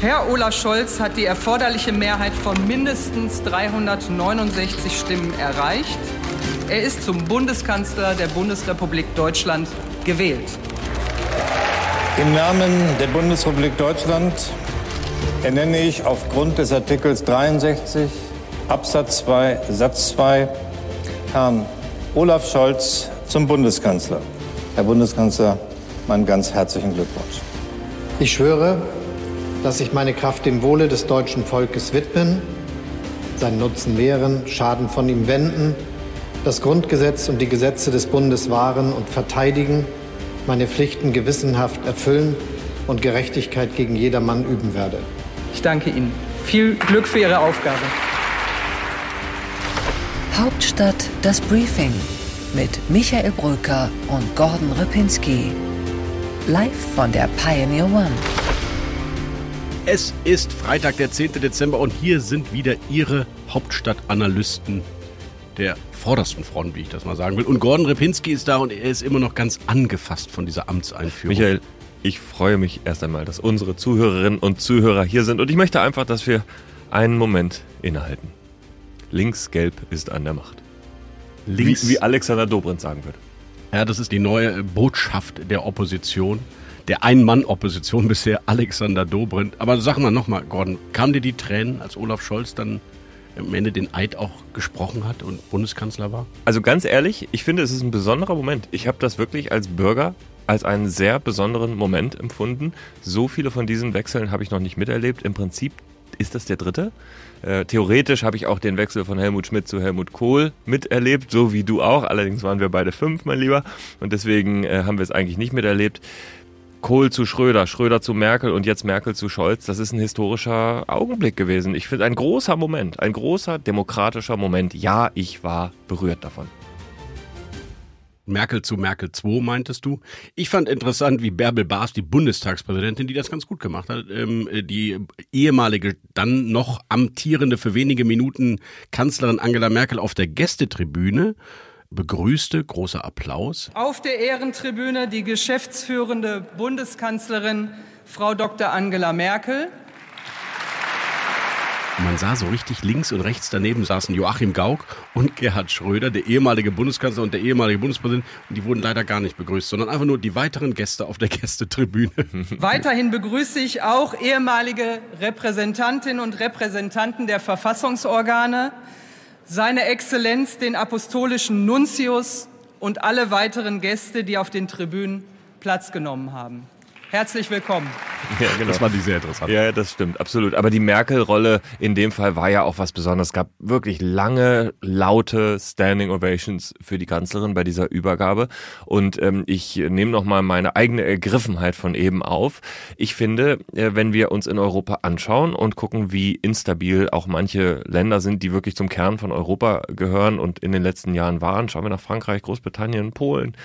Herr Olaf Scholz hat die erforderliche Mehrheit von mindestens 369 Stimmen erreicht. Er ist zum Bundeskanzler der Bundesrepublik Deutschland gewählt. Im Namen der Bundesrepublik Deutschland ernenne ich aufgrund des Artikels 63 Absatz 2 Satz 2 Herrn Olaf Scholz zum Bundeskanzler. Herr Bundeskanzler, meinen ganz herzlichen Glückwunsch. Ich schwöre, dass ich meine Kraft dem Wohle des deutschen Volkes widmen, seinen Nutzen mehren, Schaden von ihm wenden, das Grundgesetz und die Gesetze des Bundes wahren und verteidigen, meine Pflichten gewissenhaft erfüllen und Gerechtigkeit gegen jedermann üben werde. Ich danke Ihnen. Viel Glück für Ihre Aufgabe. Hauptstadt das Briefing mit Michael Brücker und Gordon Ripinski. Live von der Pioneer One. Es ist Freitag, der 10. Dezember und hier sind wieder Ihre Hauptstadtanalysten der vordersten Front, wie ich das mal sagen will. Und Gordon Repinski ist da und er ist immer noch ganz angefasst von dieser Amtseinführung. Michael, ich freue mich erst einmal, dass unsere Zuhörerinnen und Zuhörer hier sind und ich möchte einfach, dass wir einen Moment innehalten. Links-Gelb ist an der Macht. Links. Wie, wie Alexander Dobrindt sagen würde. Ja, das ist die neue Botschaft der Opposition der Ein-Mann-Opposition bisher, Alexander Dobrindt. Aber sag mal nochmal, Gordon, kamen dir die Tränen, als Olaf Scholz dann am Ende den Eid auch gesprochen hat und Bundeskanzler war? Also ganz ehrlich, ich finde, es ist ein besonderer Moment. Ich habe das wirklich als Bürger als einen sehr besonderen Moment empfunden. So viele von diesen Wechseln habe ich noch nicht miterlebt. Im Prinzip ist das der dritte. Äh, theoretisch habe ich auch den Wechsel von Helmut Schmidt zu Helmut Kohl miterlebt, so wie du auch. Allerdings waren wir beide fünf, mein Lieber. Und deswegen äh, haben wir es eigentlich nicht miterlebt. Kohl zu Schröder, Schröder zu Merkel und jetzt Merkel zu Scholz, das ist ein historischer Augenblick gewesen. Ich finde ein großer Moment, ein großer demokratischer Moment. Ja, ich war berührt davon. Merkel zu Merkel 2, meintest du? Ich fand interessant, wie Bärbel Baas, die Bundestagspräsidentin, die das ganz gut gemacht hat, ähm, die ehemalige, dann noch amtierende für wenige Minuten Kanzlerin Angela Merkel auf der Gästetribüne begrüßte. Großer Applaus. Auf der Ehrentribüne die geschäftsführende Bundeskanzlerin Frau Dr. Angela Merkel. Man sah so richtig links und rechts daneben saßen Joachim Gauck und Gerhard Schröder, der ehemalige Bundeskanzler und der ehemalige Bundespräsident. Und die wurden leider gar nicht begrüßt, sondern einfach nur die weiteren Gäste auf der Gästetribüne. Weiterhin begrüße ich auch ehemalige Repräsentantinnen und Repräsentanten der Verfassungsorgane, seine Exzellenz, den apostolischen Nuntius und alle weiteren Gäste, die auf den Tribünen Platz genommen haben. Herzlich willkommen. Ja, genau. Das fand ich sehr interessant. Ja, das stimmt, absolut. Aber die Merkel-Rolle in dem Fall war ja auch was Besonderes. Es gab wirklich lange, laute Standing Ovations für die Kanzlerin bei dieser Übergabe. Und ähm, ich nehme nochmal meine eigene Ergriffenheit von eben auf. Ich finde, äh, wenn wir uns in Europa anschauen und gucken, wie instabil auch manche Länder sind, die wirklich zum Kern von Europa gehören und in den letzten Jahren waren, schauen wir nach Frankreich, Großbritannien, Polen,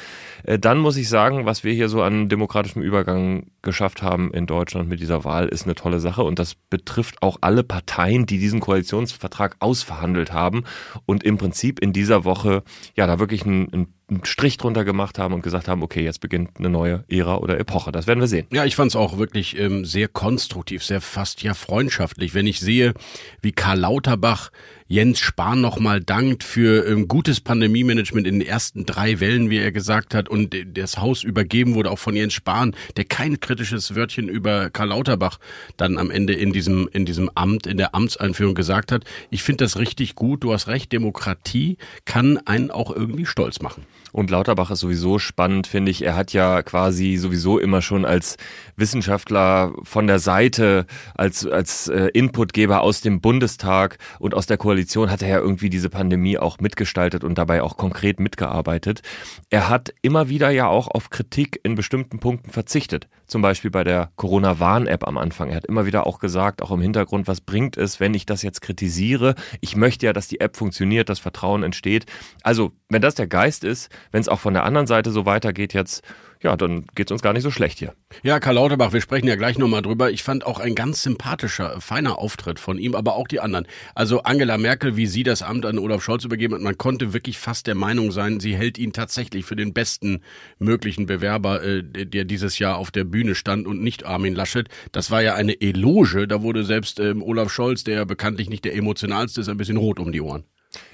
äh, dann muss ich sagen, was wir hier so an demokratischem Übergang geschafft haben in Deutschland mit dieser Wahl, ist eine tolle Sache. Und das betrifft auch alle Parteien, die diesen Koalitionsvertrag ausverhandelt haben und im Prinzip in dieser Woche ja da wirklich einen, einen Strich drunter gemacht haben und gesagt haben, okay, jetzt beginnt eine neue Ära oder Epoche. Das werden wir sehen. Ja, ich fand es auch wirklich ähm, sehr konstruktiv, sehr fast ja freundschaftlich. Wenn ich sehe, wie Karl Lauterbach Jens Spahn nochmal dankt für ähm, gutes Pandemie-Management in den ersten drei Wellen, wie er gesagt hat, und das Haus übergeben wurde auch von Jens Spahn, der kein kritisches Wörtchen über Karl Lauterbach dann am Ende in diesem, in diesem Amt, in der Amtseinführung gesagt hat. Ich finde das richtig gut. Du hast recht, Demokratie kann einen auch irgendwie stolz machen. Und Lauterbach ist sowieso spannend, finde ich. Er hat ja quasi sowieso immer schon als Wissenschaftler von der Seite, als, als äh, Inputgeber aus dem Bundestag und aus der Koalition hat er ja irgendwie diese Pandemie auch mitgestaltet und dabei auch konkret mitgearbeitet. Er hat immer wieder ja auch auf Kritik in bestimmten Punkten verzichtet. Zum Beispiel bei der Corona-Warn-App am Anfang. Er hat immer wieder auch gesagt, auch im Hintergrund, was bringt es, wenn ich das jetzt kritisiere? Ich möchte ja, dass die App funktioniert, dass Vertrauen entsteht. Also, wenn das der Geist ist, wenn es auch von der anderen Seite so weitergeht jetzt, ja, dann geht's uns gar nicht so schlecht hier. Ja, Karl Lauterbach, wir sprechen ja gleich nochmal drüber. Ich fand auch ein ganz sympathischer, feiner Auftritt von ihm, aber auch die anderen. Also Angela Merkel, wie sie das Amt an Olaf Scholz übergeben hat, man konnte wirklich fast der Meinung sein, sie hält ihn tatsächlich für den besten möglichen Bewerber, äh, der dieses Jahr auf der Bühne stand und nicht Armin Laschet. Das war ja eine Eloge, da wurde selbst ähm, Olaf Scholz, der ja bekanntlich nicht der emotionalste ist, ein bisschen rot um die Ohren.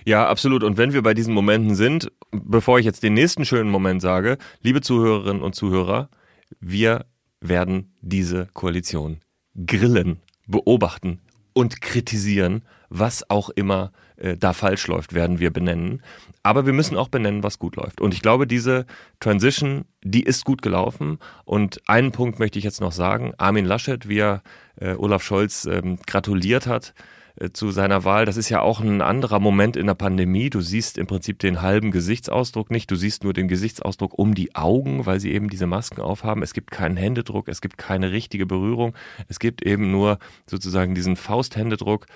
Ja, absolut. Und wenn wir bei diesen Momenten sind, bevor ich jetzt den nächsten schönen Moment sage, liebe Zuhörerinnen und Zuhörer, wir werden diese Koalition grillen, beobachten und kritisieren, was auch immer äh, da falsch läuft, werden wir benennen. Aber wir müssen auch benennen, was gut läuft. Und ich glaube, diese Transition, die ist gut gelaufen. Und einen Punkt möchte ich jetzt noch sagen. Armin Laschet, wie er äh, Olaf Scholz ähm, gratuliert hat, zu seiner Wahl. Das ist ja auch ein anderer Moment in der Pandemie. Du siehst im Prinzip den halben Gesichtsausdruck nicht. Du siehst nur den Gesichtsausdruck um die Augen, weil sie eben diese Masken aufhaben. Es gibt keinen Händedruck, es gibt keine richtige Berührung. Es gibt eben nur sozusagen diesen Fausthändedruck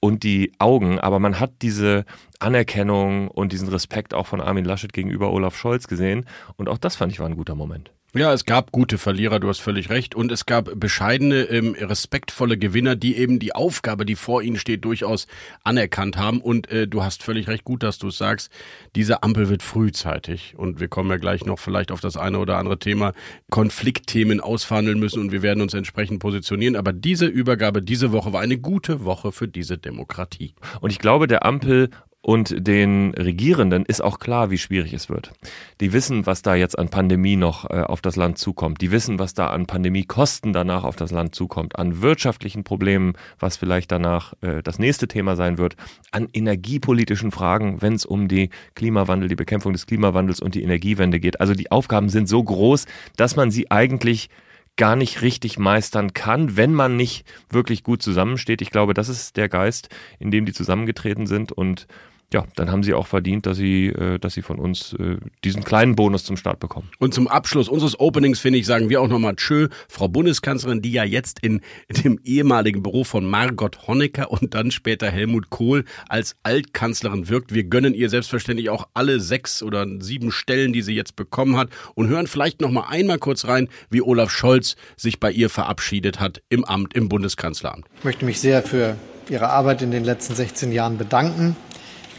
und die Augen, aber man hat diese Anerkennung und diesen Respekt auch von Armin Laschet gegenüber Olaf Scholz gesehen und auch das fand ich war ein guter Moment. Ja, es gab gute Verlierer, du hast völlig recht. Und es gab bescheidene, ähm, respektvolle Gewinner, die eben die Aufgabe, die vor ihnen steht, durchaus anerkannt haben. Und äh, du hast völlig recht, gut, dass du es sagst. Diese Ampel wird frühzeitig. Und wir kommen ja gleich noch vielleicht auf das eine oder andere Thema, Konfliktthemen ausverhandeln müssen und wir werden uns entsprechend positionieren. Aber diese Übergabe diese Woche war eine gute Woche für diese Demokratie. Und ich glaube, der Ampel und den Regierenden ist auch klar, wie schwierig es wird. Die wissen, was da jetzt an Pandemie noch äh, auf das Land zukommt. Die wissen, was da an Pandemiekosten danach auf das Land zukommt, an wirtschaftlichen Problemen, was vielleicht danach äh, das nächste Thema sein wird, an energiepolitischen Fragen, wenn es um die Klimawandel, die Bekämpfung des Klimawandels und die Energiewende geht. Also die Aufgaben sind so groß, dass man sie eigentlich gar nicht richtig meistern kann, wenn man nicht wirklich gut zusammensteht. Ich glaube, das ist der Geist, in dem die zusammengetreten sind und ja, dann haben sie auch verdient, dass sie, äh, dass sie von uns äh, diesen kleinen Bonus zum Start bekommen. Und zum Abschluss unseres Openings, finde ich, sagen wir auch nochmal Tschö, Frau Bundeskanzlerin, die ja jetzt in dem ehemaligen Büro von Margot Honecker und dann später Helmut Kohl als Altkanzlerin wirkt. Wir gönnen ihr selbstverständlich auch alle sechs oder sieben Stellen, die sie jetzt bekommen hat und hören vielleicht nochmal einmal kurz rein, wie Olaf Scholz sich bei ihr verabschiedet hat im Amt, im Bundeskanzleramt. Ich möchte mich sehr für Ihre Arbeit in den letzten 16 Jahren bedanken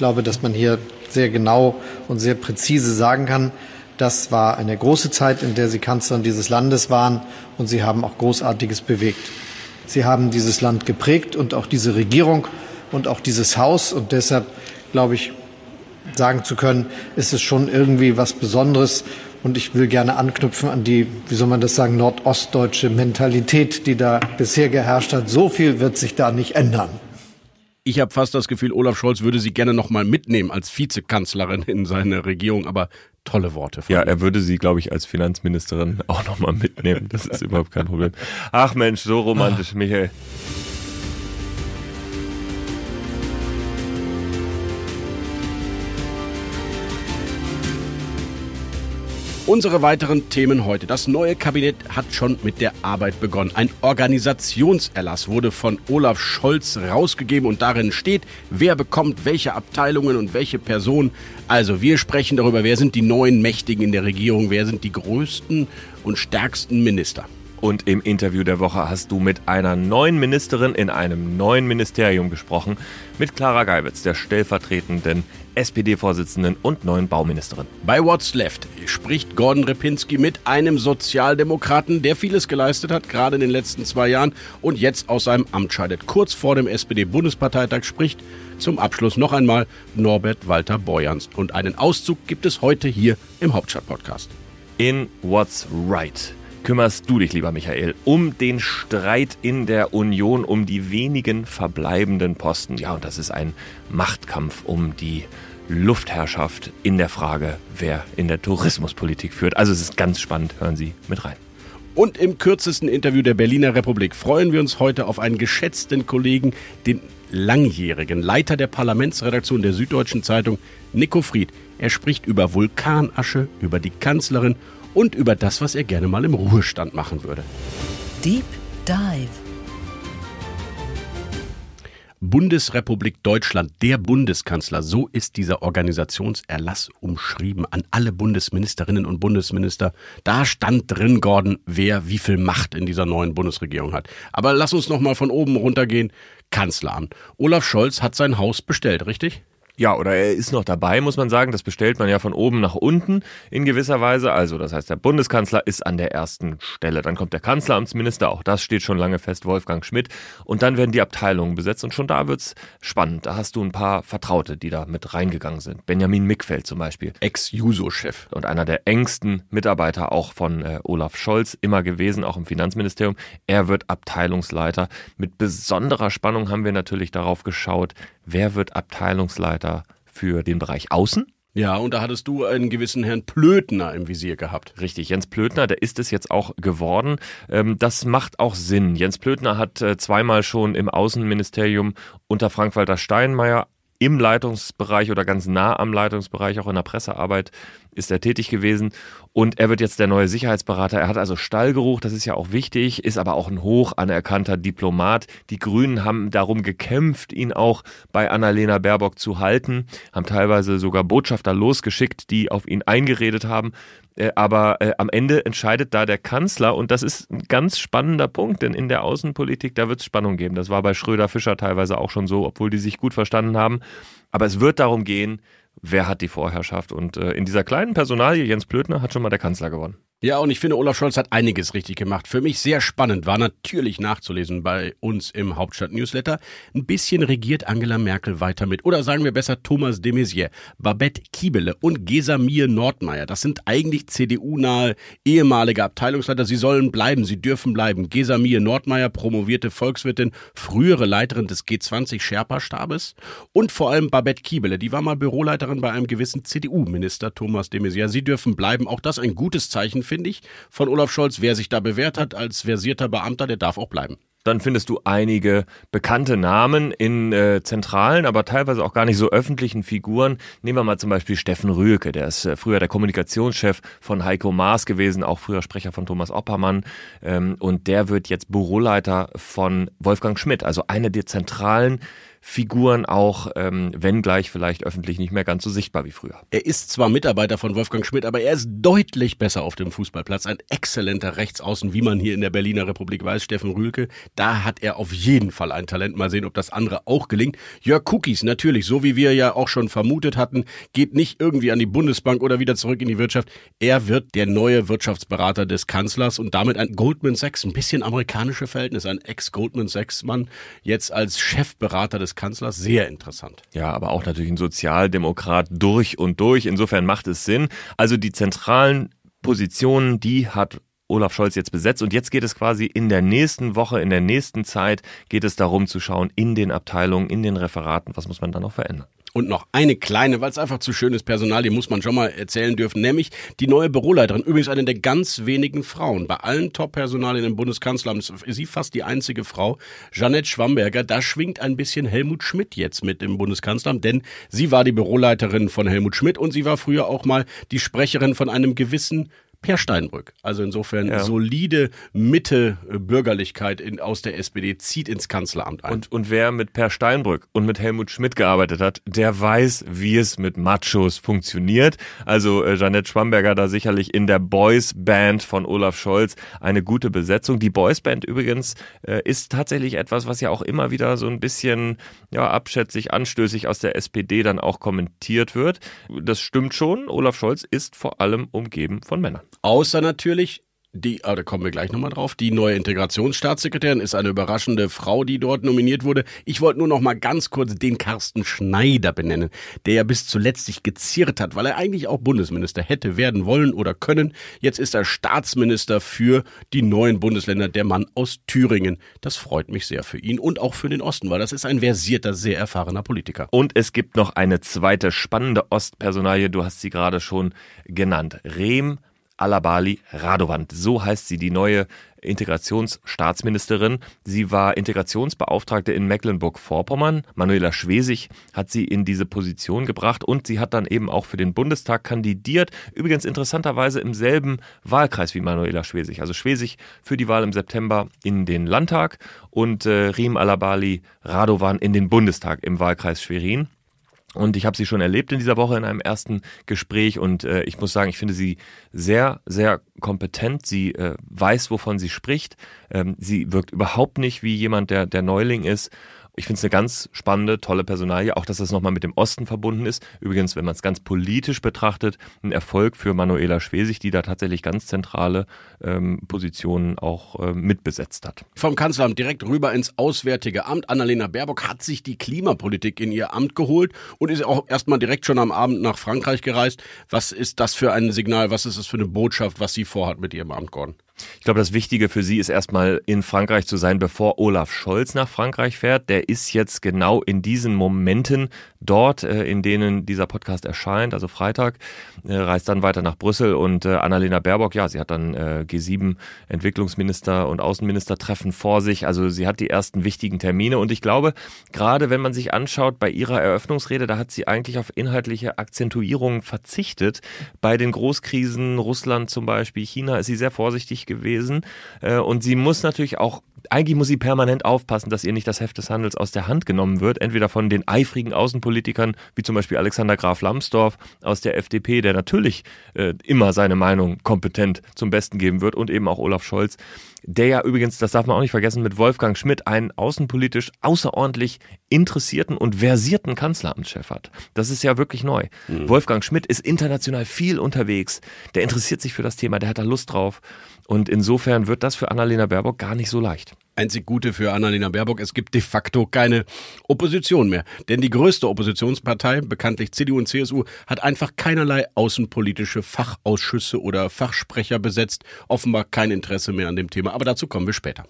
glaube, dass man hier sehr genau und sehr präzise sagen kann, das war eine große Zeit, in der Sie Kanzlerin dieses Landes waren und Sie haben auch Großartiges bewegt. Sie haben dieses Land geprägt und auch diese Regierung und auch dieses Haus. Und deshalb, glaube ich, sagen zu können, ist es schon irgendwie was Besonderes. Und ich will gerne anknüpfen an die, wie soll man das sagen, nordostdeutsche Mentalität, die da bisher geherrscht hat. So viel wird sich da nicht ändern. Ich habe fast das Gefühl, Olaf Scholz würde sie gerne noch mal mitnehmen als Vizekanzlerin in seine Regierung, aber tolle Worte. ja, er würde sie, glaube ich, als Finanzministerin auch noch mal mitnehmen. Das ist überhaupt kein Problem. Ach Mensch, so romantisch, Michael. Unsere weiteren Themen heute. Das neue Kabinett hat schon mit der Arbeit begonnen. Ein Organisationserlass wurde von Olaf Scholz rausgegeben und darin steht, wer bekommt welche Abteilungen und welche Personen. Also wir sprechen darüber, wer sind die neuen Mächtigen in der Regierung, wer sind die größten und stärksten Minister. Und im Interview der Woche hast du mit einer neuen Ministerin in einem neuen Ministerium gesprochen, mit Clara Geiwitz, der stellvertretenden SPD-Vorsitzenden und neuen Bauministerin. Bei What's Left spricht Gordon Repinski mit einem Sozialdemokraten, der vieles geleistet hat, gerade in den letzten zwei Jahren und jetzt aus seinem Amt scheidet. Kurz vor dem SPD-Bundesparteitag spricht zum Abschluss noch einmal Norbert Walter Borjans. Und einen Auszug gibt es heute hier im Hauptstadt-Podcast. In What's Right kümmerst du dich, lieber Michael, um den Streit in der Union, um die wenigen verbleibenden Posten. Ja, und das ist ein Machtkampf um die Luftherrschaft in der Frage, wer in der Tourismuspolitik führt. Also es ist ganz spannend, hören Sie mit rein. Und im kürzesten Interview der Berliner Republik freuen wir uns heute auf einen geschätzten Kollegen, den langjährigen Leiter der Parlamentsredaktion der Süddeutschen Zeitung, Nico Fried. Er spricht über Vulkanasche, über die Kanzlerin und über das, was er gerne mal im Ruhestand machen würde. Deep Dive. Bundesrepublik Deutschland, der Bundeskanzler, so ist dieser Organisationserlass umschrieben an alle Bundesministerinnen und Bundesminister. Da stand drin, Gordon, wer wie viel Macht in dieser neuen Bundesregierung hat. Aber lass uns noch mal von oben runtergehen. Kanzleramt. Olaf Scholz hat sein Haus bestellt, richtig? Ja, oder er ist noch dabei, muss man sagen. Das bestellt man ja von oben nach unten in gewisser Weise. Also, das heißt, der Bundeskanzler ist an der ersten Stelle. Dann kommt der Kanzleramtsminister, auch das steht schon lange fest, Wolfgang Schmidt. Und dann werden die Abteilungen besetzt. Und schon da wird's spannend. Da hast du ein paar Vertraute, die da mit reingegangen sind. Benjamin Mickfeld zum Beispiel. Ex-Juso-Chef. Und einer der engsten Mitarbeiter auch von äh, Olaf Scholz immer gewesen, auch im Finanzministerium. Er wird Abteilungsleiter. Mit besonderer Spannung haben wir natürlich darauf geschaut, wer wird Abteilungsleiter für den Bereich Außen? Ja, und da hattest du einen gewissen Herrn Plötner im Visier gehabt. Richtig, Jens Plötner, der ist es jetzt auch geworden. Ähm, das macht auch Sinn. Jens Plötner hat äh, zweimal schon im Außenministerium unter Frank-Walter Steinmeier im Leitungsbereich oder ganz nah am Leitungsbereich, auch in der Pressearbeit, ist er tätig gewesen. Und er wird jetzt der neue Sicherheitsberater. Er hat also Stallgeruch, das ist ja auch wichtig, ist aber auch ein hoch anerkannter Diplomat. Die Grünen haben darum gekämpft, ihn auch bei Annalena Baerbock zu halten, haben teilweise sogar Botschafter losgeschickt, die auf ihn eingeredet haben. Äh, aber äh, am Ende entscheidet da der Kanzler und das ist ein ganz spannender Punkt, denn in der Außenpolitik, da wird es Spannung geben. Das war bei Schröder Fischer teilweise auch schon so, obwohl die sich gut verstanden haben. Aber es wird darum gehen, wer hat die Vorherrschaft. Und äh, in dieser kleinen Personalie, Jens Blödner, hat schon mal der Kanzler gewonnen. Ja, und ich finde, Olaf Scholz hat einiges richtig gemacht. Für mich sehr spannend war natürlich nachzulesen bei uns im Hauptstadt-Newsletter. Ein bisschen regiert Angela Merkel weiter mit. Oder sagen wir besser Thomas de Maizière, Babette Kiebele und Gesamir Nordmeier. Das sind eigentlich CDU-nahe ehemalige Abteilungsleiter. Sie sollen bleiben, sie dürfen bleiben. Gesamir Nordmeier, promovierte Volkswirtin, frühere Leiterin des G20-Sherpa-Stabes. Und vor allem Babette Kiebele, die war mal Büroleiterin bei einem gewissen CDU-Minister Thomas de Maizière. Sie dürfen bleiben. Auch das ein gutes Zeichen finde ich, von Olaf Scholz. Wer sich da bewährt hat als versierter Beamter, der darf auch bleiben dann findest du einige bekannte Namen in äh, zentralen, aber teilweise auch gar nicht so öffentlichen Figuren. Nehmen wir mal zum Beispiel Steffen Rühlke, der ist äh, früher der Kommunikationschef von Heiko Maas gewesen, auch früher Sprecher von Thomas Oppermann. Ähm, und der wird jetzt Büroleiter von Wolfgang Schmidt, also eine der zentralen Figuren auch, ähm, wenn gleich vielleicht öffentlich nicht mehr ganz so sichtbar wie früher. Er ist zwar Mitarbeiter von Wolfgang Schmidt, aber er ist deutlich besser auf dem Fußballplatz. Ein exzellenter Rechtsaußen, wie man hier in der Berliner Republik weiß, Steffen Rühlke. Da hat er auf jeden Fall ein Talent. Mal sehen, ob das andere auch gelingt. Jörg Cookies, natürlich, so wie wir ja auch schon vermutet hatten, geht nicht irgendwie an die Bundesbank oder wieder zurück in die Wirtschaft. Er wird der neue Wirtschaftsberater des Kanzlers und damit ein Goldman Sachs, ein bisschen amerikanische Verhältnis, ein Ex-Goldman Sachs-Mann, jetzt als Chefberater des Bundeskanzlers sehr interessant. Ja, aber auch natürlich ein Sozialdemokrat durch und durch. Insofern macht es Sinn. Also die zentralen Positionen, die hat Olaf Scholz jetzt besetzt. Und jetzt geht es quasi in der nächsten Woche, in der nächsten Zeit, geht es darum zu schauen, in den Abteilungen, in den Referaten, was muss man da noch verändern. Und noch eine kleine, weil es einfach zu schönes Personal, die muss man schon mal erzählen dürfen, nämlich die neue Büroleiterin. Übrigens eine der ganz wenigen Frauen. Bei allen Top-Personalien im Bundeskanzleramt ist sie fast die einzige Frau. Jeanette Schwamberger, da schwingt ein bisschen Helmut Schmidt jetzt mit im Bundeskanzleramt, denn sie war die Büroleiterin von Helmut Schmidt und sie war früher auch mal die Sprecherin von einem gewissen Per Steinbrück. Also insofern ja. solide Mitte äh, Bürgerlichkeit in, aus der SPD zieht ins Kanzleramt ein. Und, und wer mit Per Steinbrück und mit Helmut Schmidt gearbeitet hat, der weiß, wie es mit Machos funktioniert. Also äh, Janette Schwamberger da sicherlich in der Boys Band von Olaf Scholz eine gute Besetzung. Die Boys Band übrigens äh, ist tatsächlich etwas, was ja auch immer wieder so ein bisschen ja, abschätzig, anstößig aus der SPD dann auch kommentiert wird. Das stimmt schon. Olaf Scholz ist vor allem umgeben von Männern. Außer natürlich die, ah, da kommen wir gleich nochmal drauf, die neue Integrationsstaatssekretärin ist eine überraschende Frau, die dort nominiert wurde. Ich wollte nur noch mal ganz kurz den Carsten Schneider benennen, der ja bis zuletzt sich gezirrt hat, weil er eigentlich auch Bundesminister hätte werden wollen oder können. Jetzt ist er Staatsminister für die neuen Bundesländer, der Mann aus Thüringen. Das freut mich sehr für ihn und auch für den Osten, weil das ist ein versierter, sehr erfahrener Politiker. Und es gibt noch eine zweite spannende Ostpersonalie, du hast sie gerade schon genannt. Rehm Alabali Radovant. So heißt sie, die neue Integrationsstaatsministerin. Sie war Integrationsbeauftragte in Mecklenburg-Vorpommern. Manuela Schwesig hat sie in diese Position gebracht und sie hat dann eben auch für den Bundestag kandidiert. Übrigens interessanterweise im selben Wahlkreis wie Manuela Schwesig. Also Schwesig für die Wahl im September in den Landtag und äh, Riem Alabali Radovan in den Bundestag im Wahlkreis Schwerin. Und ich habe sie schon erlebt in dieser Woche in einem ersten Gespräch und äh, ich muss sagen, ich finde sie sehr, sehr kompetent. Sie äh, weiß, wovon sie spricht. Ähm, sie wirkt überhaupt nicht wie jemand, der, der Neuling ist. Ich finde es eine ganz spannende, tolle Personalie, auch dass das nochmal mit dem Osten verbunden ist. Übrigens, wenn man es ganz politisch betrachtet, ein Erfolg für Manuela Schwesig, die da tatsächlich ganz zentrale ähm, Positionen auch äh, mitbesetzt hat. Vom Kanzleramt direkt rüber ins Auswärtige Amt. Annalena Baerbock hat sich die Klimapolitik in ihr Amt geholt und ist auch erstmal direkt schon am Abend nach Frankreich gereist. Was ist das für ein Signal? Was ist das für eine Botschaft, was sie vorhat mit ihrem Amt, Gordon? Ich glaube, das Wichtige für sie ist erstmal in Frankreich zu sein, bevor Olaf Scholz nach Frankreich fährt. Der ist jetzt genau in diesen Momenten dort, äh, in denen dieser Podcast erscheint, also Freitag, äh, reist dann weiter nach Brüssel und äh, Annalena Baerbock, ja, sie hat dann G7 Entwicklungsminister und Außenminister treffen vor sich. Also sie hat die ersten wichtigen Termine und ich glaube, gerade wenn man sich anschaut bei ihrer Eröffnungsrede, da hat sie eigentlich auf inhaltliche Akzentuierungen verzichtet. Bei den Großkrisen, Russland zum Beispiel, China, ist sie sehr vorsichtig gewesen. Äh, und sie muss natürlich auch, eigentlich muss sie permanent aufpassen, dass ihr nicht das Heft des Handels aus der Hand genommen wird. Entweder von den eifrigen Außenpolitikern, wie zum Beispiel Alexander Graf Lambsdorff aus der FDP, der natürlich äh, immer seine Meinung kompetent zum Besten geben wird, und eben auch Olaf Scholz, der ja übrigens, das darf man auch nicht vergessen, mit Wolfgang Schmidt einen außenpolitisch außerordentlich interessierten und versierten Kanzleramtschef hat. Das ist ja wirklich neu. Mhm. Wolfgang Schmidt ist international viel unterwegs. Der interessiert sich für das Thema, der hat da Lust drauf. Und insofern wird das für Annalena Baerbock gar nicht so leicht. Einzig Gute für Annalena Baerbock, es gibt de facto keine Opposition mehr. Denn die größte Oppositionspartei, bekanntlich CDU und CSU, hat einfach keinerlei außenpolitische Fachausschüsse oder Fachsprecher besetzt. Offenbar kein Interesse mehr an dem Thema. Aber dazu kommen wir später.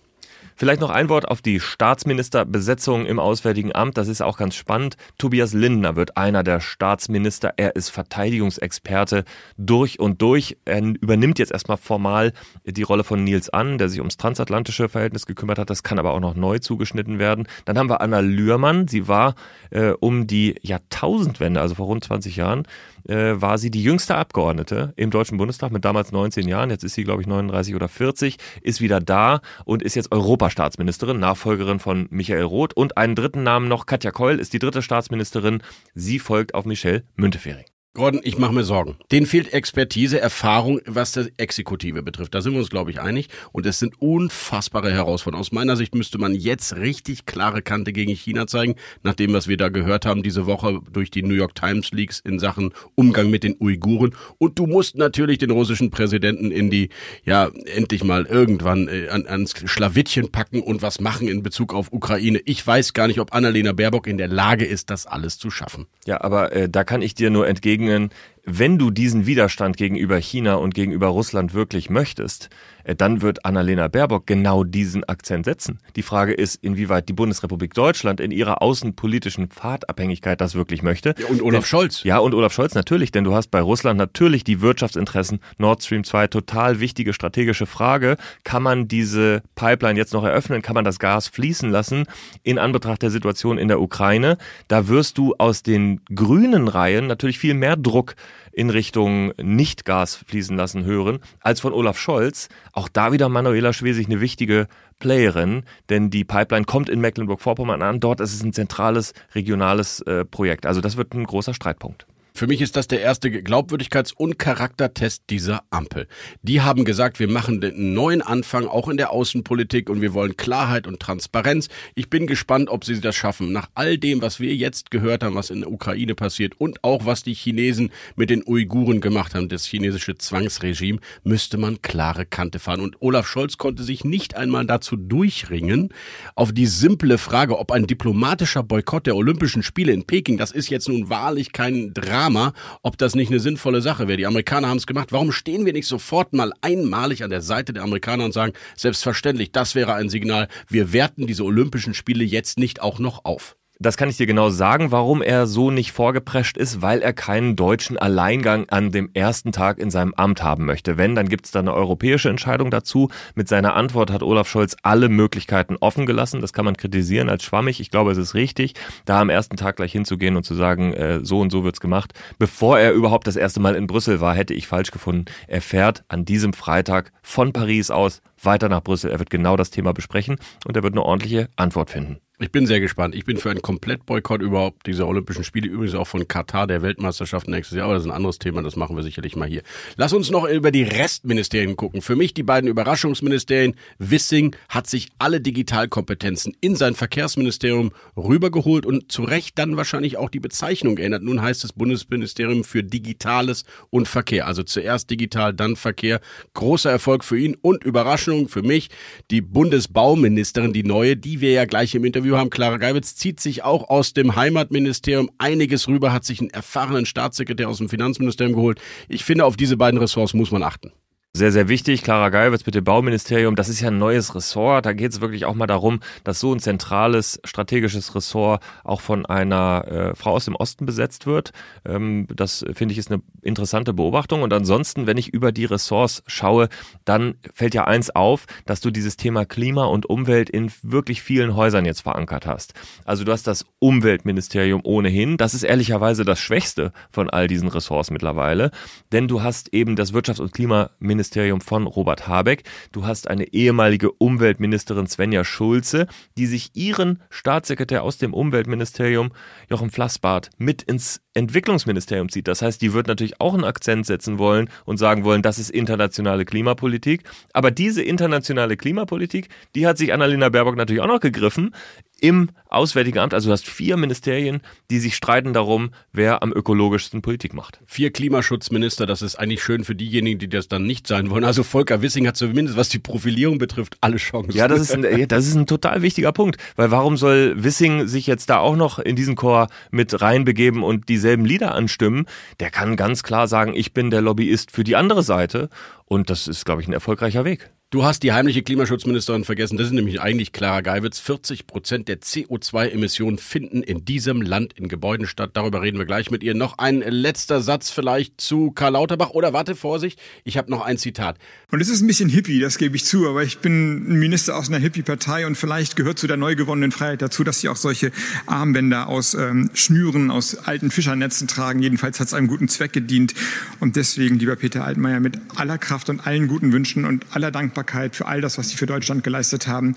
Vielleicht noch ein Wort auf die Staatsministerbesetzung im Auswärtigen Amt. Das ist auch ganz spannend. Tobias Lindner wird einer der Staatsminister. Er ist Verteidigungsexperte durch und durch. Er übernimmt jetzt erstmal formal die Rolle von Nils An, der sich ums transatlantische Verhältnis gekümmert hat. Das kann aber auch noch neu zugeschnitten werden. Dann haben wir Anna Lührmann. Sie war äh, um die Jahrtausendwende, also vor rund 20 Jahren, äh, war sie die jüngste Abgeordnete im Deutschen Bundestag mit damals 19 Jahren. Jetzt ist sie, glaube ich, 39 oder 40, ist wieder da und ist jetzt Europastaatsministerin, Nachfolgerin von Michael Roth. Und einen dritten Namen noch, Katja Keul ist die dritte Staatsministerin. Sie folgt auf Michelle Müntefering. Gordon, ich mache mir Sorgen. Denen fehlt Expertise, Erfahrung, was das Exekutive betrifft. Da sind wir uns, glaube ich, einig. Und es sind unfassbare Herausforderungen. Aus meiner Sicht müsste man jetzt richtig klare Kante gegen China zeigen, nach dem, was wir da gehört haben diese Woche durch die New York Times Leaks in Sachen Umgang mit den Uiguren. Und du musst natürlich den russischen Präsidenten in die, ja, endlich mal irgendwann äh, an, ans Schlawittchen packen und was machen in Bezug auf Ukraine. Ich weiß gar nicht, ob Annalena Baerbock in der Lage ist, das alles zu schaffen. Ja, aber äh, da kann ich dir nur entgegen begegnen, wenn du diesen Widerstand gegenüber China und gegenüber Russland wirklich möchtest, äh, dann wird Annalena Baerbock genau diesen Akzent setzen. Die Frage ist, inwieweit die Bundesrepublik Deutschland in ihrer außenpolitischen Pfadabhängigkeit das wirklich möchte. Ja, und Olaf denn, Scholz. Ja, und Olaf Scholz natürlich, denn du hast bei Russland natürlich die Wirtschaftsinteressen. Nord Stream 2, total wichtige strategische Frage. Kann man diese Pipeline jetzt noch eröffnen? Kann man das Gas fließen lassen in Anbetracht der Situation in der Ukraine? Da wirst du aus den grünen Reihen natürlich viel mehr Druck in Richtung Nicht-Gas fließen lassen hören, als von Olaf Scholz. Auch da wieder Manuela Schwesig eine wichtige Playerin, denn die Pipeline kommt in Mecklenburg-Vorpommern an. Dort ist es ein zentrales regionales äh, Projekt. Also das wird ein großer Streitpunkt. Für mich ist das der erste Glaubwürdigkeits- und Charaktertest dieser Ampel. Die haben gesagt, wir machen den neuen Anfang auch in der Außenpolitik und wir wollen Klarheit und Transparenz. Ich bin gespannt, ob sie das schaffen. Nach all dem, was wir jetzt gehört haben, was in der Ukraine passiert und auch was die Chinesen mit den Uiguren gemacht haben, das chinesische Zwangsregime, müsste man klare Kante fahren. Und Olaf Scholz konnte sich nicht einmal dazu durchringen, auf die simple Frage, ob ein diplomatischer Boykott der Olympischen Spiele in Peking, das ist jetzt nun wahrlich kein Drama, Drama, ob das nicht eine sinnvolle Sache wäre. Die Amerikaner haben es gemacht. Warum stehen wir nicht sofort mal einmalig an der Seite der Amerikaner und sagen, selbstverständlich, das wäre ein Signal, wir werten diese Olympischen Spiele jetzt nicht auch noch auf? Das kann ich dir genau sagen, warum er so nicht vorgeprescht ist, weil er keinen deutschen Alleingang an dem ersten Tag in seinem Amt haben möchte. Wenn, dann gibt es da eine europäische Entscheidung dazu. Mit seiner Antwort hat Olaf Scholz alle Möglichkeiten offen gelassen. Das kann man kritisieren als schwammig. Ich glaube, es ist richtig, da am ersten Tag gleich hinzugehen und zu sagen, äh, so und so wird's gemacht. Bevor er überhaupt das erste Mal in Brüssel war, hätte ich falsch gefunden. Er fährt an diesem Freitag von Paris aus weiter nach Brüssel. Er wird genau das Thema besprechen und er wird eine ordentliche Antwort finden. Ich bin sehr gespannt. Ich bin für einen Komplettboykott überhaupt dieser Olympischen Spiele, übrigens auch von Katar, der Weltmeisterschaft nächstes Jahr, aber das ist ein anderes Thema, das machen wir sicherlich mal hier. Lass uns noch über die Restministerien gucken. Für mich die beiden Überraschungsministerien. Wissing hat sich alle Digitalkompetenzen in sein Verkehrsministerium rübergeholt und zu Recht dann wahrscheinlich auch die Bezeichnung geändert. Nun heißt es Bundesministerium für Digitales und Verkehr. Also zuerst digital, dann Verkehr. Großer Erfolg für ihn und Überraschung für mich. Die Bundesbauministerin, die neue, die wir ja gleich im Interview Interview haben. Clara Geibitz zieht sich auch aus dem Heimatministerium einiges rüber, hat sich einen erfahrenen Staatssekretär aus dem Finanzministerium geholt. Ich finde, auf diese beiden Ressorts muss man achten. Sehr, sehr wichtig. Clara Geiwitz mit dem Bauministerium. Das ist ja ein neues Ressort. Da geht es wirklich auch mal darum, dass so ein zentrales strategisches Ressort auch von einer äh, Frau aus dem Osten besetzt wird. Ähm, das finde ich ist eine interessante Beobachtung. Und ansonsten, wenn ich über die Ressorts schaue, dann fällt ja eins auf, dass du dieses Thema Klima und Umwelt in wirklich vielen Häusern jetzt verankert hast. Also du hast das Umweltministerium ohnehin. Das ist ehrlicherweise das Schwächste von all diesen Ressorts mittlerweile. Denn du hast eben das Wirtschafts- und Klimaministerium Umweltministerium von Robert Habeck. Du hast eine ehemalige Umweltministerin Svenja Schulze, die sich ihren Staatssekretär aus dem Umweltministerium, Jochen Flassbart, mit ins Entwicklungsministerium zieht. Das heißt, die wird natürlich auch einen Akzent setzen wollen und sagen wollen, das ist internationale Klimapolitik. Aber diese internationale Klimapolitik, die hat sich Annalena Baerbock natürlich auch noch gegriffen im Auswärtigen Amt. Also du hast vier Ministerien, die sich streiten darum, wer am ökologischsten Politik macht. Vier Klimaschutzminister, das ist eigentlich schön für diejenigen, die das dann nicht sein wollen. Also Volker Wissing hat zumindest, was die Profilierung betrifft, alle Chancen. Ja, das ist ein, das ist ein total wichtiger Punkt. Weil warum soll Wissing sich jetzt da auch noch in diesen Chor mit reinbegeben und dieselben Lieder anstimmen? Der kann ganz klar sagen, ich bin der Lobbyist für die andere Seite. Und das ist, glaube ich, ein erfolgreicher Weg. Du hast die heimliche Klimaschutzministerin vergessen. Das ist nämlich eigentlich Clara Geiwitz. 40 Prozent der CO2-Emissionen finden in diesem Land in Gebäuden statt. Darüber reden wir gleich mit ihr. Noch ein letzter Satz vielleicht zu Karl Lauterbach. Oder warte, Vorsicht, ich habe noch ein Zitat. Und es ist ein bisschen hippie, das gebe ich zu. Aber ich bin ein Minister aus einer Hippie-Partei und vielleicht gehört zu der neu gewonnenen Freiheit dazu, dass sie auch solche Armbänder aus ähm, Schnüren, aus alten Fischernetzen tragen. Jedenfalls hat es einem guten Zweck gedient. Und deswegen, lieber Peter Altmaier, mit aller Kraft und allen guten Wünschen und aller Dankbarkeit Dankbarkeit für all das, was Sie für Deutschland geleistet haben.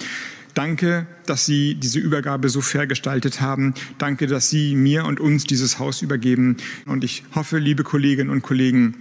Danke, dass Sie diese Übergabe so fair gestaltet haben. Danke, dass Sie mir und uns dieses Haus übergeben. Und ich hoffe, liebe Kolleginnen und Kollegen,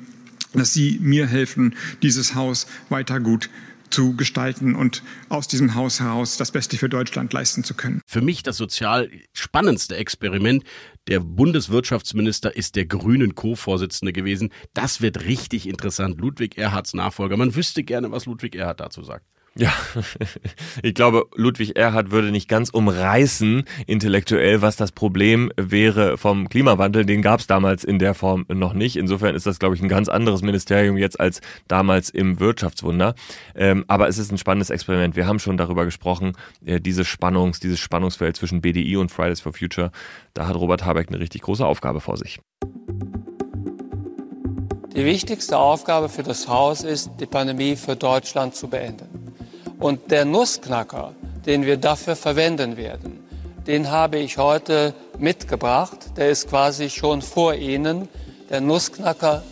dass Sie mir helfen, dieses Haus weiter gut zu gestalten und aus diesem Haus heraus das Beste für Deutschland leisten zu können. Für mich das sozial spannendste Experiment. Der Bundeswirtschaftsminister ist der grünen Co-Vorsitzende gewesen. Das wird richtig interessant. Ludwig Erhards Nachfolger. Man wüsste gerne, was Ludwig Erhard dazu sagt. Ja, ich glaube, Ludwig Erhard würde nicht ganz umreißen intellektuell, was das Problem wäre vom Klimawandel. Den gab es damals in der Form noch nicht. Insofern ist das, glaube ich, ein ganz anderes Ministerium jetzt als damals im Wirtschaftswunder. Ähm, aber es ist ein spannendes Experiment. Wir haben schon darüber gesprochen, äh, dieses Spannungs, dieses Spannungsfeld zwischen BDI und Fridays for Future. Da hat Robert Habeck eine richtig große Aufgabe vor sich. Die wichtigste Aufgabe für das Haus ist, die Pandemie für Deutschland zu beenden. Und der Nussknacker, den wir dafür verwenden werden, den habe ich heute mitgebracht. Der ist quasi schon vor Ihnen. Der Nussknacker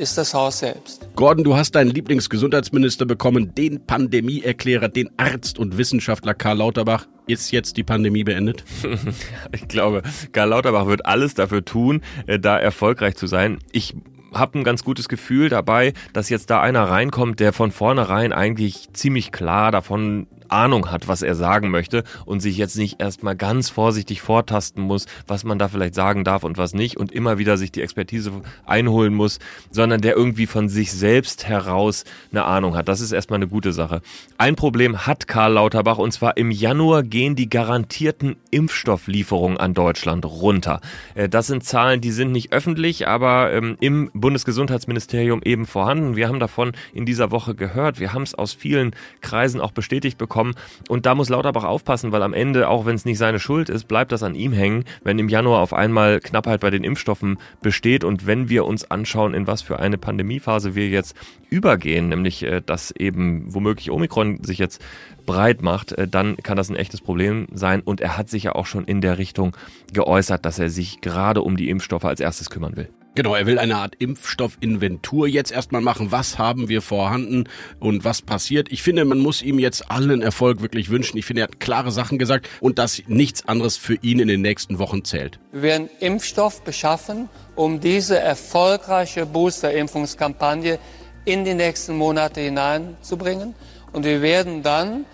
ist das Haus selbst. Gordon, du hast deinen Lieblingsgesundheitsminister bekommen, den Pandemieerklärer, den Arzt und Wissenschaftler Karl Lauterbach. Ist jetzt die Pandemie beendet? ich glaube, Karl Lauterbach wird alles dafür tun, äh, da erfolgreich zu sein. Ich habe ein ganz gutes Gefühl dabei, dass jetzt da einer reinkommt, der von vornherein eigentlich ziemlich klar davon Ahnung hat, was er sagen möchte und sich jetzt nicht erstmal ganz vorsichtig vortasten muss, was man da vielleicht sagen darf und was nicht und immer wieder sich die Expertise einholen muss, sondern der irgendwie von sich selbst heraus eine Ahnung hat. Das ist erstmal eine gute Sache. Ein Problem hat Karl Lauterbach und zwar im Januar gehen die garantierten Impfstofflieferungen an Deutschland runter. Äh, das sind Zahlen, die sind nicht öffentlich, aber ähm, im Bundesgesundheitsministerium eben vorhanden. Wir haben davon in dieser Woche gehört. Wir haben es aus vielen Kreisen auch bestätigt bekommen bekommen. Und da muss Lauterbach aufpassen, weil am Ende, auch wenn es nicht seine Schuld ist, bleibt das an ihm hängen, wenn im Januar auf einmal Knappheit bei den Impfstoffen besteht. Und wenn wir uns anschauen, in was für eine Pandemiephase wir jetzt übergehen, nämlich äh, dass eben womöglich Omikron sich jetzt breit macht, äh, dann kann das ein echtes Problem sein. Und er hat sich ja auch schon in der Richtung geäußert, dass er sich gerade um die Impfstoffe als erstes kümmern will. Genau, er will eine Art Impfstoffinventur jetzt erstmal machen. Was haben wir vorhanden und was passiert? Ich finde, man muss ihm jetzt allen Erfolg wirklich wünschen. Ich finde, er hat klare Sachen gesagt und dass nichts anderes für ihn in den nächsten Wochen zählt. Wir werden Impfstoff beschaffen, um diese erfolgreiche Booster-Impfungskampagne in die nächsten Monate hineinzubringen. Und wir werden dann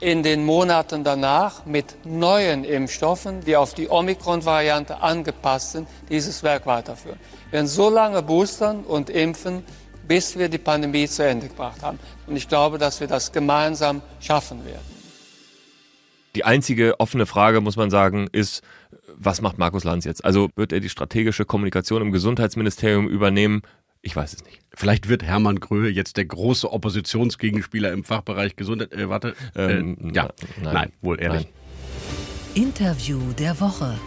in den Monaten danach mit neuen Impfstoffen, die auf die Omikron-Variante angepasst sind, dieses Werk weiterführen. Wir werden so lange boostern und impfen, bis wir die Pandemie zu Ende gebracht haben. Und ich glaube, dass wir das gemeinsam schaffen werden. Die einzige offene Frage, muss man sagen, ist, was macht Markus Lanz jetzt? Also wird er die strategische Kommunikation im Gesundheitsministerium übernehmen? Ich weiß es nicht. Vielleicht wird Hermann Gröhe jetzt der große Oppositionsgegenspieler im Fachbereich Gesundheit. Äh, warte. Ähm, äh, ja, nein, nein, wohl ehrlich. Nein. Interview der Woche.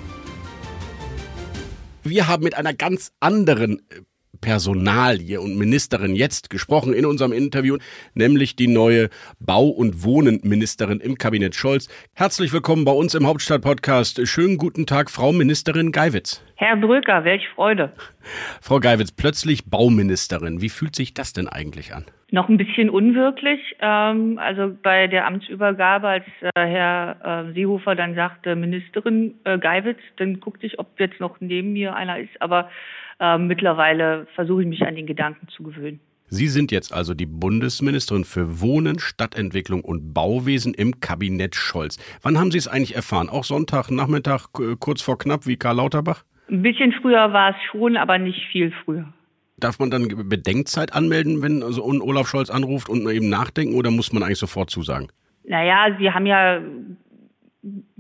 Wir haben mit einer ganz anderen äh, Personalie und Ministerin jetzt gesprochen in unserem Interview, nämlich die neue Bau- und Wohnenministerin im Kabinett Scholz. Herzlich willkommen bei uns im Hauptstadt-Podcast. Schönen guten Tag, Frau Ministerin Geiwitz. Herr Brücker, welch Freude. Frau Geiwitz, plötzlich Bauministerin. Wie fühlt sich das denn eigentlich an? Noch ein bisschen unwirklich. Ähm, also bei der Amtsübergabe, als äh, Herr äh, Seehofer dann sagte, Ministerin äh, Geiwitz, dann guckte ich, ob jetzt noch neben mir einer ist. Aber äh, mittlerweile versuche ich mich an den Gedanken zu gewöhnen. Sie sind jetzt also die Bundesministerin für Wohnen, Stadtentwicklung und Bauwesen im Kabinett Scholz. Wann haben Sie es eigentlich erfahren? Auch Sonntagnachmittag, kurz vor knapp, wie Karl Lauterbach? Ein bisschen früher war es schon, aber nicht viel früher. Darf man dann Bedenkzeit anmelden, wenn also Olaf Scholz anruft und eben nachdenken oder muss man eigentlich sofort zusagen? Naja, Sie haben ja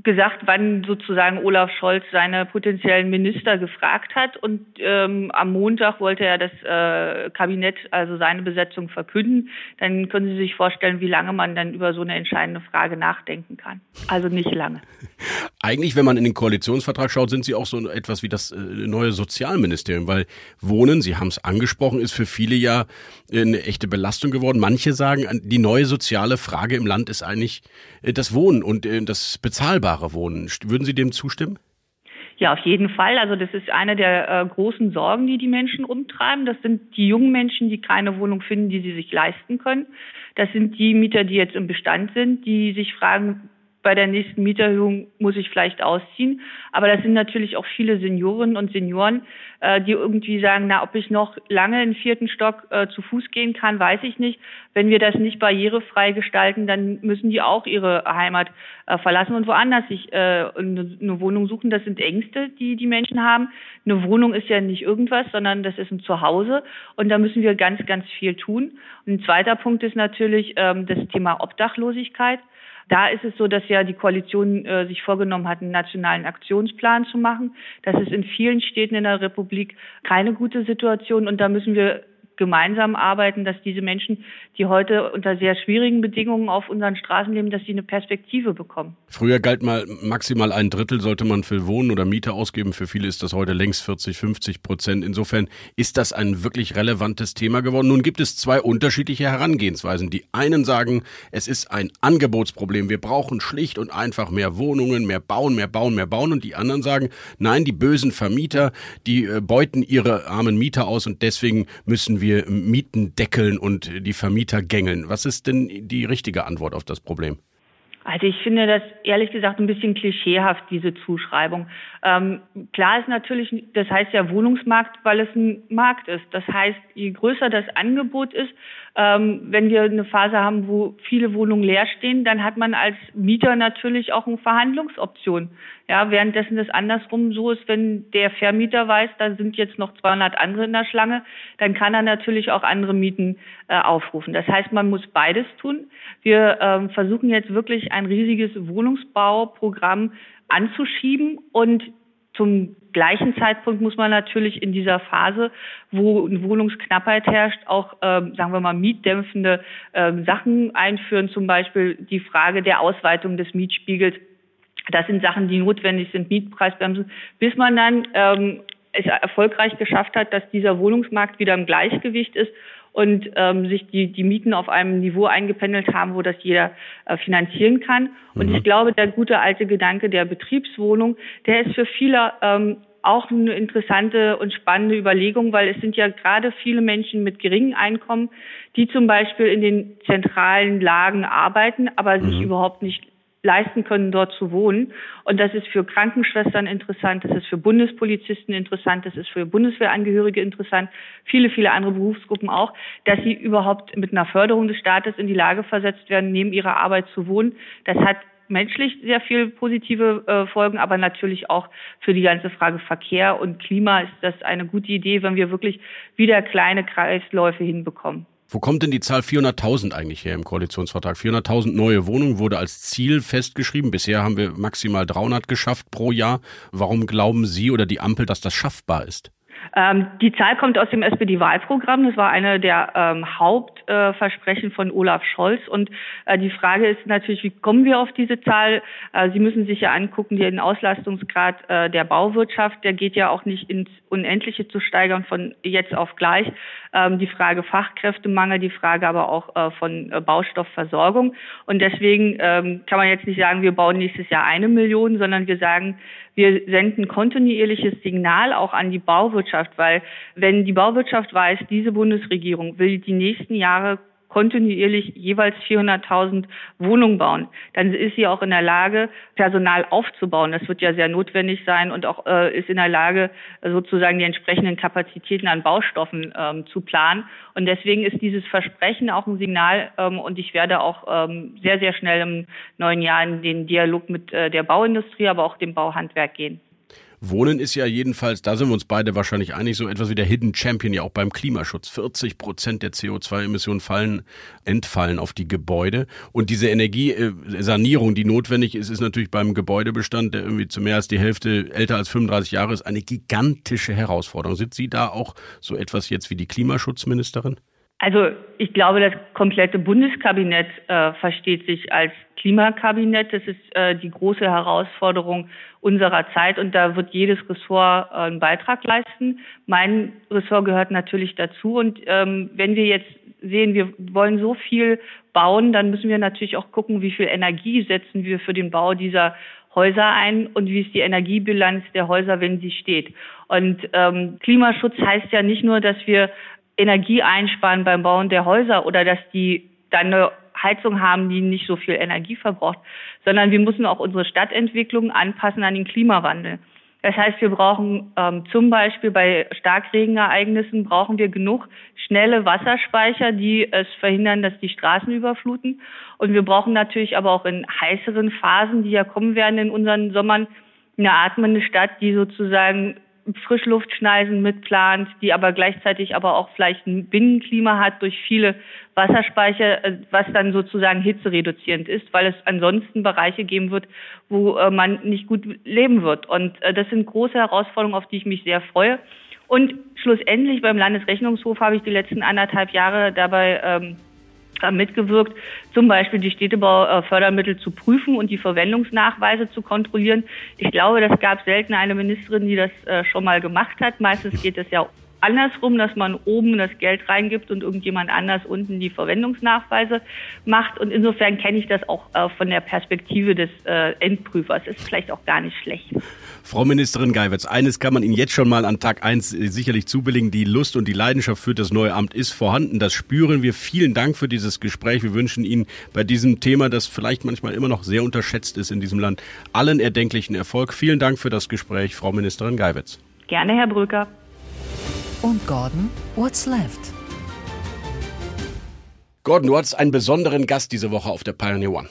gesagt, wann sozusagen Olaf Scholz seine potenziellen Minister gefragt hat. Und ähm, am Montag wollte er das äh, Kabinett, also seine Besetzung, verkünden. Dann können Sie sich vorstellen, wie lange man dann über so eine entscheidende Frage nachdenken kann. Also nicht lange. Eigentlich, wenn man in den Koalitionsvertrag schaut, sind Sie auch so etwas wie das äh, neue Sozialministerium, weil Wohnen, Sie haben es angesprochen, ist für viele ja eine echte Belastung geworden. Manche sagen, die neue soziale Frage im Land ist eigentlich äh, das Wohnen und äh, das bezahlbare Wohnen. Würden Sie dem zustimmen? Ja, auf jeden Fall. Also das ist eine der äh, großen Sorgen, die die Menschen umtreiben. Das sind die jungen Menschen, die keine Wohnung finden, die sie sich leisten können. Das sind die Mieter, die jetzt im Bestand sind, die sich fragen, bei der nächsten Mieterhöhung muss ich vielleicht ausziehen. Aber das sind natürlich auch viele Seniorinnen und Senioren, äh, die irgendwie sagen, na, ob ich noch lange im vierten Stock äh, zu Fuß gehen kann, weiß ich nicht. Wenn wir das nicht barrierefrei gestalten, dann müssen die auch ihre Heimat äh, verlassen und woanders sich äh, eine, eine Wohnung suchen. Das sind Ängste, die die Menschen haben. Eine Wohnung ist ja nicht irgendwas, sondern das ist ein Zuhause. Und da müssen wir ganz, ganz viel tun. Und ein zweiter Punkt ist natürlich ähm, das Thema Obdachlosigkeit. Da ist es so, dass ja die Koalition äh, sich vorgenommen hat, einen nationalen Aktionsplan zu machen. Das ist in vielen Städten in der Republik keine gute Situation und da müssen wir gemeinsam arbeiten, dass diese Menschen, die heute unter sehr schwierigen Bedingungen auf unseren Straßen leben, dass sie eine Perspektive bekommen. Früher galt mal maximal ein Drittel sollte man für Wohnen oder Miete ausgeben. Für viele ist das heute längst 40, 50 Prozent. Insofern ist das ein wirklich relevantes Thema geworden. Nun gibt es zwei unterschiedliche Herangehensweisen. Die einen sagen, es ist ein Angebotsproblem. Wir brauchen schlicht und einfach mehr Wohnungen, mehr bauen, mehr bauen, mehr bauen. Und die anderen sagen, nein, die bösen Vermieter, die äh, beuten ihre armen Mieter aus und deswegen müssen wir wir Mieten deckeln und die Vermieter gängeln. Was ist denn die richtige Antwort auf das Problem? Also ich finde das ehrlich gesagt ein bisschen klischeehaft, diese Zuschreibung. Ähm, klar ist natürlich, das heißt ja Wohnungsmarkt, weil es ein Markt ist. Das heißt, je größer das Angebot ist, ähm, wenn wir eine Phase haben, wo viele Wohnungen leer stehen, dann hat man als Mieter natürlich auch eine Verhandlungsoption. Ja, währenddessen das andersrum so ist, wenn der Vermieter weiß, da sind jetzt noch 200 andere in der Schlange, dann kann er natürlich auch andere Mieten äh, aufrufen. Das heißt, man muss beides tun. Wir ähm, versuchen jetzt wirklich ein riesiges Wohnungsbauprogramm anzuschieben und zum gleichen Zeitpunkt muss man natürlich in dieser Phase, wo Wohnungsknappheit herrscht, auch, ähm, sagen wir mal, mietdämpfende ähm, Sachen einführen, zum Beispiel die Frage der Ausweitung des Mietspiegels. Das sind Sachen, die notwendig sind, Mietpreisbremsen, bis man dann ähm, es erfolgreich geschafft hat, dass dieser Wohnungsmarkt wieder im Gleichgewicht ist und ähm, sich die, die Mieten auf einem Niveau eingependelt haben, wo das jeder äh, finanzieren kann. Und mhm. ich glaube, der gute alte Gedanke der Betriebswohnung, der ist für viele ähm, auch eine interessante und spannende Überlegung, weil es sind ja gerade viele Menschen mit geringem Einkommen, die zum Beispiel in den zentralen Lagen arbeiten, aber mhm. sich überhaupt nicht leisten können, dort zu wohnen. Und das ist für Krankenschwestern interessant, das ist für Bundespolizisten interessant, das ist für Bundeswehrangehörige interessant, viele, viele andere Berufsgruppen auch, dass sie überhaupt mit einer Förderung des Staates in die Lage versetzt werden, neben ihrer Arbeit zu wohnen. Das hat menschlich sehr viel positive äh, Folgen, aber natürlich auch für die ganze Frage Verkehr und Klima ist das eine gute Idee, wenn wir wirklich wieder kleine Kreisläufe hinbekommen. Wo kommt denn die Zahl 400.000 eigentlich her im Koalitionsvertrag? 400.000 neue Wohnungen wurde als Ziel festgeschrieben. Bisher haben wir maximal 300 geschafft pro Jahr. Warum glauben Sie oder die Ampel, dass das schaffbar ist? Ähm, die Zahl kommt aus dem SPD-Wahlprogramm. Das war eine der ähm, Hauptversprechen äh, von Olaf Scholz. Und äh, die Frage ist natürlich, wie kommen wir auf diese Zahl? Äh, Sie müssen sich ja angucken, den Auslastungsgrad äh, der Bauwirtschaft, der geht ja auch nicht ins Unendliche zu steigern von jetzt auf gleich. Ähm, die Frage Fachkräftemangel, die Frage aber auch äh, von äh, Baustoffversorgung. Und deswegen ähm, kann man jetzt nicht sagen, wir bauen nächstes Jahr eine Million, sondern wir sagen, wir senden kontinuierliches Signal auch an die Bauwirtschaft, weil wenn die Bauwirtschaft weiß, diese Bundesregierung will die nächsten Jahre kontinuierlich jeweils 400.000 Wohnungen bauen, dann ist sie auch in der Lage, Personal aufzubauen. Das wird ja sehr notwendig sein und auch äh, ist in der Lage, sozusagen die entsprechenden Kapazitäten an Baustoffen ähm, zu planen. Und deswegen ist dieses Versprechen auch ein Signal ähm, und ich werde auch ähm, sehr, sehr schnell im neuen Jahr in den Dialog mit äh, der Bauindustrie, aber auch dem Bauhandwerk gehen. Wohnen ist ja jedenfalls, da sind wir uns beide wahrscheinlich einig, so etwas wie der Hidden Champion ja auch beim Klimaschutz. 40 Prozent der CO2-Emissionen fallen, entfallen auf die Gebäude. Und diese Energiesanierung, die notwendig ist, ist natürlich beim Gebäudebestand, der irgendwie zu mehr als die Hälfte älter als 35 Jahre ist, eine gigantische Herausforderung. Sind Sie da auch so etwas jetzt wie die Klimaschutzministerin? Also ich glaube, das komplette Bundeskabinett äh, versteht sich als Klimakabinett. Das ist äh, die große Herausforderung unserer Zeit und da wird jedes Ressort äh, einen Beitrag leisten. Mein Ressort gehört natürlich dazu und ähm, wenn wir jetzt sehen, wir wollen so viel bauen, dann müssen wir natürlich auch gucken, wie viel Energie setzen wir für den Bau dieser Häuser ein und wie ist die Energiebilanz der Häuser, wenn sie steht. Und ähm, Klimaschutz heißt ja nicht nur, dass wir Energie einsparen beim Bauen der Häuser oder dass die dann eine Heizung haben, die nicht so viel Energie verbraucht, sondern wir müssen auch unsere Stadtentwicklung anpassen an den Klimawandel. Das heißt, wir brauchen ähm, zum Beispiel bei Starkregenereignissen brauchen wir genug schnelle Wasserspeicher, die es verhindern, dass die Straßen überfluten. Und wir brauchen natürlich aber auch in heißeren Phasen, die ja kommen werden in unseren Sommern, eine atmende Stadt, die sozusagen Frischluftschneisen mitplant, die aber gleichzeitig aber auch vielleicht ein Binnenklima hat durch viele Wasserspeicher, äh, was dann sozusagen hitzereduzierend ist, weil es ansonsten Bereiche geben wird, wo äh, man nicht gut leben wird. Und äh, das sind große Herausforderungen, auf die ich mich sehr freue. Und schlussendlich beim Landesrechnungshof habe ich die letzten anderthalb Jahre dabei ähm, mitgewirkt, zum Beispiel die Städtebaufördermittel zu prüfen und die Verwendungsnachweise zu kontrollieren. Ich glaube, das gab selten eine Ministerin, die das äh, schon mal gemacht hat. Meistens geht es ja andersrum, dass man oben das Geld reingibt und irgendjemand anders unten die Verwendungsnachweise macht. Und insofern kenne ich das auch äh, von der Perspektive des äh, Endprüfers. Ist vielleicht auch gar nicht schlecht. Frau Ministerin Geiwitz, eines kann man Ihnen jetzt schon mal an Tag eins äh, sicherlich zubilligen. Die Lust und die Leidenschaft für das neue Amt ist vorhanden. Das spüren wir. Vielen Dank für dieses Gespräch. Wir wünschen Ihnen bei diesem Thema, das vielleicht manchmal immer noch sehr unterschätzt ist in diesem Land, allen erdenklichen Erfolg. Vielen Dank für das Gespräch, Frau Ministerin Geiwitz. Gerne, Herr Brücker und Gordon What's Left. Gordon, du hattest einen besonderen Gast diese Woche auf der Pioneer One.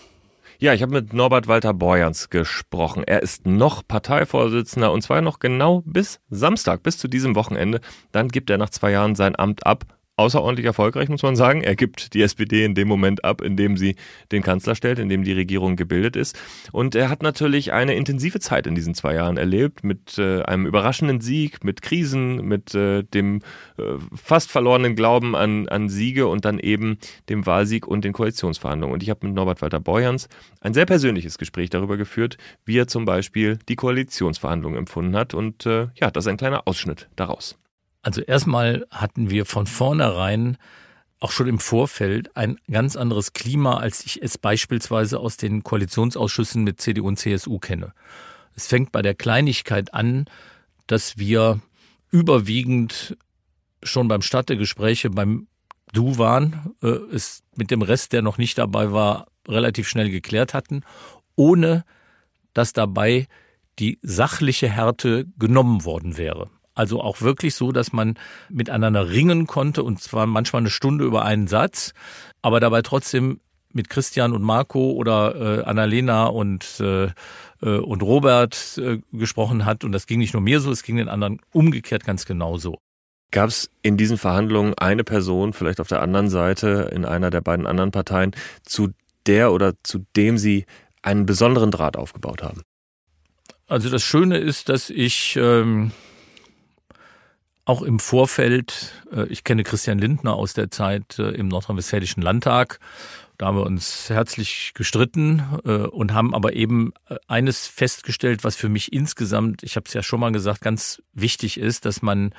Ja, ich habe mit Norbert Walter Borjans gesprochen. Er ist noch Parteivorsitzender und zwar noch genau bis Samstag, bis zu diesem Wochenende. Dann gibt er nach zwei Jahren sein Amt ab außerordentlich erfolgreich, muss man sagen. Er gibt die SPD in dem Moment ab, in dem sie den Kanzler stellt, in dem die Regierung gebildet ist. Und er hat natürlich eine intensive Zeit in diesen zwei Jahren erlebt, mit äh, einem überraschenden Sieg, mit Krisen, mit äh, dem äh, fast verlorenen Glauben an, an Siege und dann eben dem Wahlsieg und den Koalitionsverhandlungen. Und ich habe mit Norbert Walter Borjans ein sehr persönliches Gespräch darüber geführt, wie er zum Beispiel die Koalitionsverhandlungen empfunden hat. Und äh, ja, das ist ein kleiner Ausschnitt daraus. Also erstmal hatten wir von vornherein auch schon im Vorfeld ein ganz anderes Klima, als ich es beispielsweise aus den Koalitionsausschüssen mit CDU und CSU kenne. Es fängt bei der Kleinigkeit an, dass wir überwiegend schon beim Start der Gespräche beim Du waren, äh, es mit dem Rest, der noch nicht dabei war, relativ schnell geklärt hatten, ohne dass dabei die sachliche Härte genommen worden wäre. Also auch wirklich so, dass man miteinander ringen konnte und zwar manchmal eine Stunde über einen Satz, aber dabei trotzdem mit Christian und Marco oder äh, Annalena und äh, äh, und Robert äh, gesprochen hat und das ging nicht nur mir so, es ging den anderen umgekehrt ganz genauso. Gab es in diesen Verhandlungen eine Person, vielleicht auf der anderen Seite, in einer der beiden anderen Parteien, zu der oder zu dem Sie einen besonderen Draht aufgebaut haben? Also das Schöne ist, dass ich ähm, auch im Vorfeld, äh, ich kenne Christian Lindner aus der Zeit äh, im Nordrhein-Westfälischen Landtag, da haben wir uns herzlich gestritten äh, und haben aber eben eines festgestellt, was für mich insgesamt, ich habe es ja schon mal gesagt, ganz wichtig ist, dass man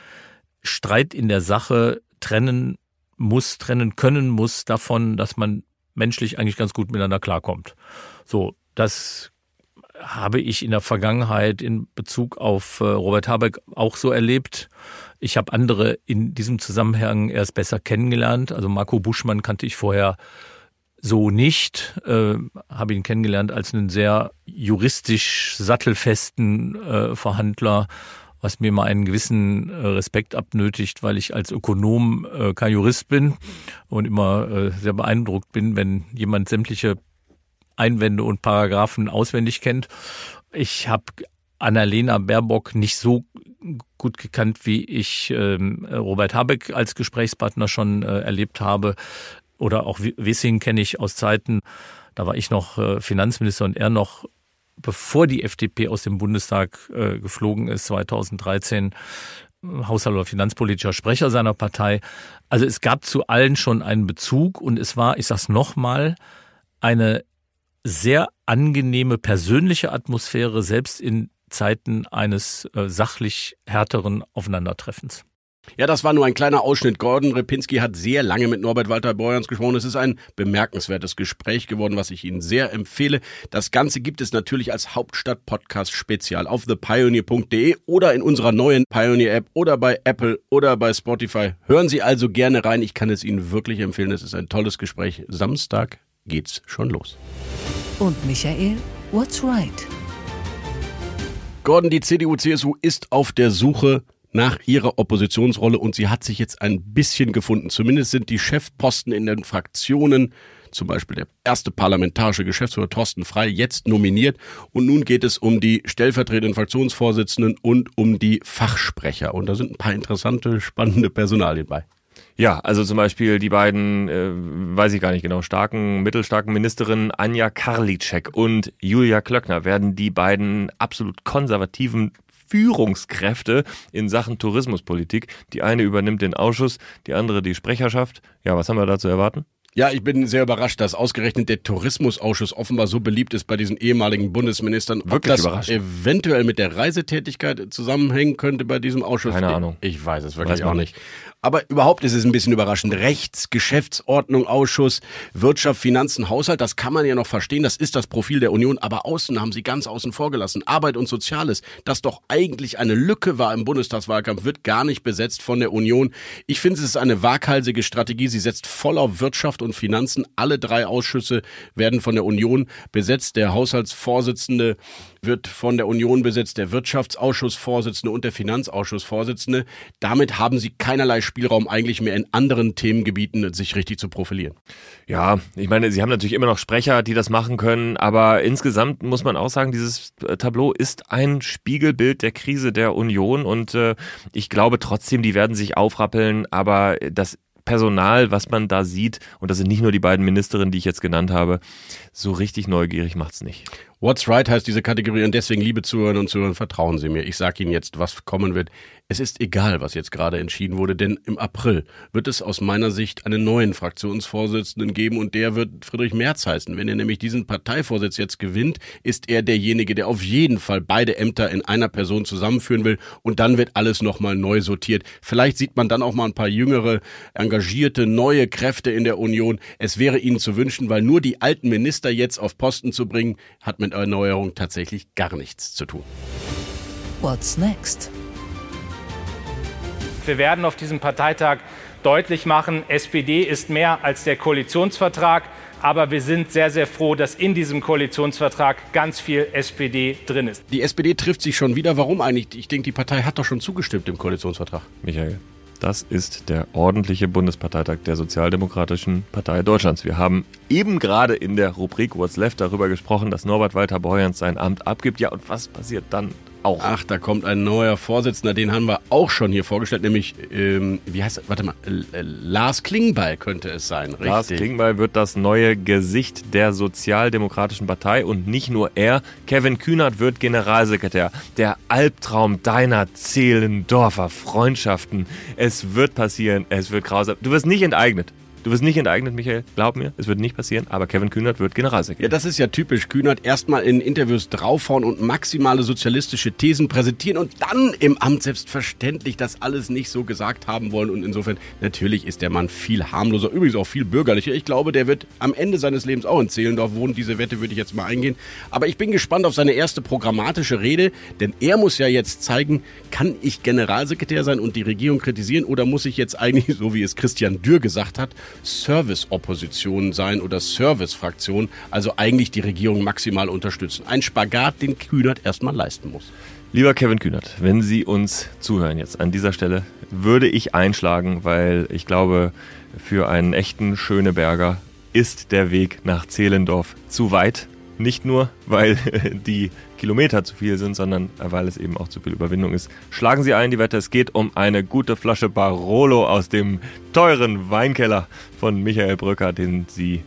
Streit in der Sache trennen muss, trennen können muss davon, dass man menschlich eigentlich ganz gut miteinander klarkommt. So, das habe ich in der Vergangenheit in Bezug auf Robert Habeck auch so erlebt. Ich habe andere in diesem Zusammenhang erst besser kennengelernt. Also Marco Buschmann kannte ich vorher so nicht, äh, habe ihn kennengelernt als einen sehr juristisch sattelfesten äh, Verhandler, was mir mal einen gewissen äh, Respekt abnötigt, weil ich als Ökonom äh, kein Jurist bin und immer äh, sehr beeindruckt bin, wenn jemand sämtliche Einwände und Paragraphen auswendig kennt. Ich habe Annalena Baerbock nicht so gut gekannt, wie ich ähm, Robert Habeck als Gesprächspartner schon äh, erlebt habe. Oder auch Wissing kenne ich aus Zeiten, da war ich noch äh, Finanzminister und er noch, bevor die FDP aus dem Bundestag äh, geflogen ist, 2013, Haushalt- oder finanzpolitischer Sprecher seiner Partei. Also es gab zu allen schon einen Bezug und es war, ich sag's nochmal, eine sehr angenehme persönliche Atmosphäre, selbst in Zeiten eines äh, sachlich härteren Aufeinandertreffens. Ja, das war nur ein kleiner Ausschnitt. Gordon Repinski hat sehr lange mit Norbert Walter Borjans gesprochen. Es ist ein bemerkenswertes Gespräch geworden, was ich Ihnen sehr empfehle. Das Ganze gibt es natürlich als Hauptstadt-Podcast-Spezial auf thepioneer.de oder in unserer neuen Pioneer-App oder bei Apple oder bei Spotify. Hören Sie also gerne rein. Ich kann es Ihnen wirklich empfehlen. Es ist ein tolles Gespräch. Samstag geht's schon los. Und Michael, what's right? Gordon, die CDU-CSU ist auf der Suche nach ihrer Oppositionsrolle und sie hat sich jetzt ein bisschen gefunden. Zumindest sind die Chefposten in den Fraktionen, zum Beispiel der erste parlamentarische Geschäftsführer Thorsten Frei, jetzt nominiert. Und nun geht es um die stellvertretenden Fraktionsvorsitzenden und um die Fachsprecher. Und da sind ein paar interessante, spannende Personalien bei. Ja, also zum Beispiel die beiden, äh, weiß ich gar nicht genau, starken, mittelstarken Ministerinnen Anja Karliczek und Julia Klöckner werden die beiden absolut konservativen Führungskräfte in Sachen Tourismuspolitik. Die eine übernimmt den Ausschuss, die andere die Sprecherschaft. Ja, was haben wir da zu erwarten? Ja, ich bin sehr überrascht, dass ausgerechnet der Tourismusausschuss offenbar so beliebt ist bei diesen ehemaligen Bundesministern. Wirklich Ob das überrascht. eventuell mit der Reisetätigkeit zusammenhängen könnte bei diesem Ausschuss. Keine Ahnung. Ich, ich weiß es wirklich weiß auch nicht. Aber überhaupt ist es ein bisschen überraschend. Rechts, Geschäftsordnung, Ausschuss, Wirtschaft, Finanzen, Haushalt, das kann man ja noch verstehen. Das ist das Profil der Union. Aber außen haben sie ganz außen vor gelassen. Arbeit und Soziales, das doch eigentlich eine Lücke war im Bundestagswahlkampf, wird gar nicht besetzt von der Union. Ich finde, es ist eine waghalsige Strategie. Sie setzt voll auf Wirtschaft und Finanzen. Alle drei Ausschüsse werden von der Union besetzt. Der Haushaltsvorsitzende wird von der Union besetzt, der Wirtschaftsausschussvorsitzende und der Finanzausschussvorsitzende. Damit haben sie keinerlei Spielraum eigentlich mehr in anderen Themengebieten sich richtig zu profilieren. Ja, ich meine, sie haben natürlich immer noch Sprecher, die das machen können, aber insgesamt muss man auch sagen, dieses äh, Tableau ist ein Spiegelbild der Krise der Union und äh, ich glaube trotzdem, die werden sich aufrappeln, aber das Personal, was man da sieht, und das sind nicht nur die beiden Ministerinnen, die ich jetzt genannt habe, so richtig neugierig macht's nicht. What's right heißt diese Kategorie und deswegen, liebe Zuhörerinnen und Zuhörer, vertrauen Sie mir. Ich sage Ihnen jetzt, was kommen wird. Es ist egal, was jetzt gerade entschieden wurde, denn im April wird es aus meiner Sicht einen neuen Fraktionsvorsitzenden geben und der wird Friedrich Merz heißen. Wenn er nämlich diesen Parteivorsitz jetzt gewinnt, ist er derjenige, der auf jeden Fall beide Ämter in einer Person zusammenführen will und dann wird alles nochmal neu sortiert. Vielleicht sieht man dann auch mal ein paar jüngere, engagierte, neue Kräfte in der Union. Es wäre Ihnen zu wünschen, weil nur die alten Minister jetzt auf Posten zu bringen, hat mit Erneuerung tatsächlich gar nichts zu tun. What's next? Wir werden auf diesem Parteitag deutlich machen, SPD ist mehr als der Koalitionsvertrag. Aber wir sind sehr, sehr froh, dass in diesem Koalitionsvertrag ganz viel SPD drin ist. Die SPD trifft sich schon wieder. Warum eigentlich? Ich denke, die Partei hat doch schon zugestimmt im Koalitionsvertrag. Michael. Das ist der ordentliche Bundesparteitag der Sozialdemokratischen Partei Deutschlands. Wir haben eben gerade in der Rubrik What's Left darüber gesprochen, dass Norbert Walter Borjans sein Amt abgibt. Ja, und was passiert dann? Auch. Ach, da kommt ein neuer Vorsitzender, den haben wir auch schon hier vorgestellt, nämlich, ähm, wie heißt er, warte mal, Lars Klingbeil könnte es sein, richtig? Lars Klingbeil wird das neue Gesicht der Sozialdemokratischen Partei und nicht nur er, Kevin Kühnert wird Generalsekretär. Der Albtraum deiner Zehlendorfer Freundschaften. Es wird passieren, es wird grausam. Du wirst nicht enteignet. Du wirst nicht enteignet, Michael. Glaub mir, es wird nicht passieren. Aber Kevin Kühnert wird Generalsekretär. Ja, das ist ja typisch. Kühnert erstmal in Interviews draufhauen und maximale sozialistische Thesen präsentieren und dann im Amt selbstverständlich das alles nicht so gesagt haben wollen. Und insofern, natürlich ist der Mann viel harmloser, übrigens auch viel bürgerlicher. Ich glaube, der wird am Ende seines Lebens auch in Zehlendorf wohnen. Diese Wette würde ich jetzt mal eingehen. Aber ich bin gespannt auf seine erste programmatische Rede, denn er muss ja jetzt zeigen, kann ich Generalsekretär sein und die Regierung kritisieren oder muss ich jetzt eigentlich, so wie es Christian Dürr gesagt hat, Service-Opposition sein oder Service-Fraktion, also eigentlich die Regierung maximal unterstützen. Ein Spagat, den Kühnert erstmal leisten muss. Lieber Kevin Kühnert, wenn Sie uns zuhören jetzt an dieser Stelle, würde ich einschlagen, weil ich glaube, für einen echten Schöneberger ist der Weg nach Zehlendorf zu weit. Nicht nur, weil die Kilometer zu viel sind, sondern weil es eben auch zu viel Überwindung ist. Schlagen Sie ein die Wette, es geht um eine gute Flasche Barolo aus dem teuren Weinkeller von Michael Brücker, den Sie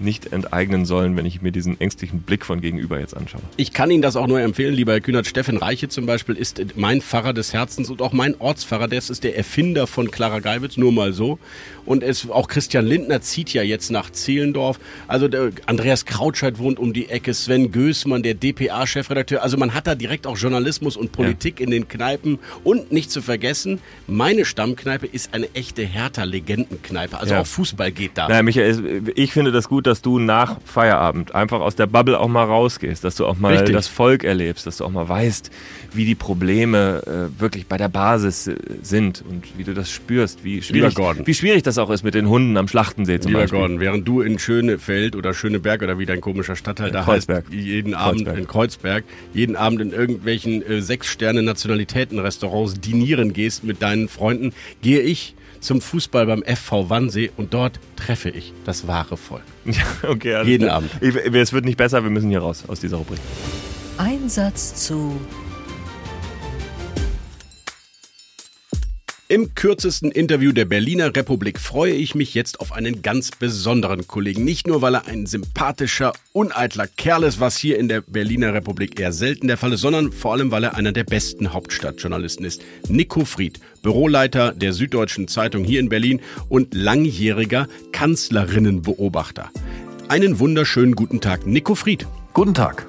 nicht enteignen sollen, wenn ich mir diesen ängstlichen Blick von gegenüber jetzt anschaue. Ich kann Ihnen das auch nur empfehlen, lieber Herr Kühnert. Steffen Reiche zum Beispiel ist mein Pfarrer des Herzens und auch mein Ortspfarrer. Der ist der Erfinder von Clara Geiwitz, nur mal so. Und es, auch Christian Lindner zieht ja jetzt nach Zehlendorf. Also Andreas Krautscheid wohnt um die Ecke, Sven Gößmann, der DPA-Chefredakteur. Also man hat da direkt auch Journalismus und Politik ja. in den Kneipen. Und nicht zu vergessen, meine Stammkneipe ist eine echte Hertha-Legendenkneipe. Also ja. auch Fußball geht da. Naja, Michael, ich finde das gut, dass du nach Feierabend einfach aus der Bubble auch mal rausgehst, dass du auch mal Richtig. das Volk erlebst, dass du auch mal weißt, wie die Probleme äh, wirklich bei der Basis äh, sind und wie du das spürst, wie schwierig, wie schwierig das auch ist mit den Hunden am Schlachtensee zum Lieber Beispiel. Gordon, während du in Schönefeld oder Schöneberg oder wie dein komischer Stadtteil da Kreuzberg. heißt, jeden Kreuzberg. Abend in Kreuzberg, jeden Abend in irgendwelchen äh, Sechs-Sterne-Nationalitäten-Restaurants dinieren gehst mit deinen Freunden, gehe ich zum Fußball beim FV Wannsee und dort treffe ich das wahre Volk. Ja, okay. Also Jeden Abend. Ich, es wird nicht besser, wir müssen hier raus aus dieser Rubrik. Einsatz zu Im kürzesten Interview der Berliner Republik freue ich mich jetzt auf einen ganz besonderen Kollegen. Nicht nur, weil er ein sympathischer, uneitler Kerl ist, was hier in der Berliner Republik eher selten der Fall ist, sondern vor allem, weil er einer der besten Hauptstadtjournalisten ist. Nico Fried, Büroleiter der Süddeutschen Zeitung hier in Berlin und langjähriger Kanzlerinnenbeobachter. Einen wunderschönen guten Tag, Nico Fried. Guten Tag.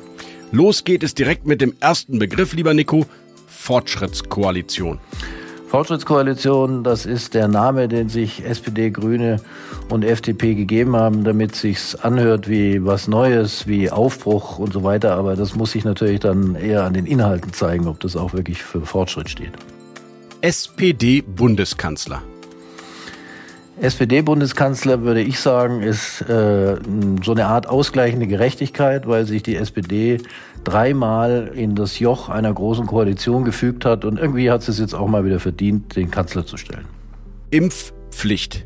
Los geht es direkt mit dem ersten Begriff, lieber Nico. Fortschrittskoalition. Fortschrittskoalition, das ist der Name, den sich SPD, Grüne und FDP gegeben haben, damit sich's anhört wie was Neues, wie Aufbruch und so weiter. Aber das muss sich natürlich dann eher an den Inhalten zeigen, ob das auch wirklich für Fortschritt steht. SPD-Bundeskanzler. SPD-Bundeskanzler, würde ich sagen, ist äh, so eine Art ausgleichende Gerechtigkeit, weil sich die SPD dreimal in das Joch einer großen Koalition gefügt hat und irgendwie hat sie es jetzt auch mal wieder verdient, den Kanzler zu stellen. Impfpflicht.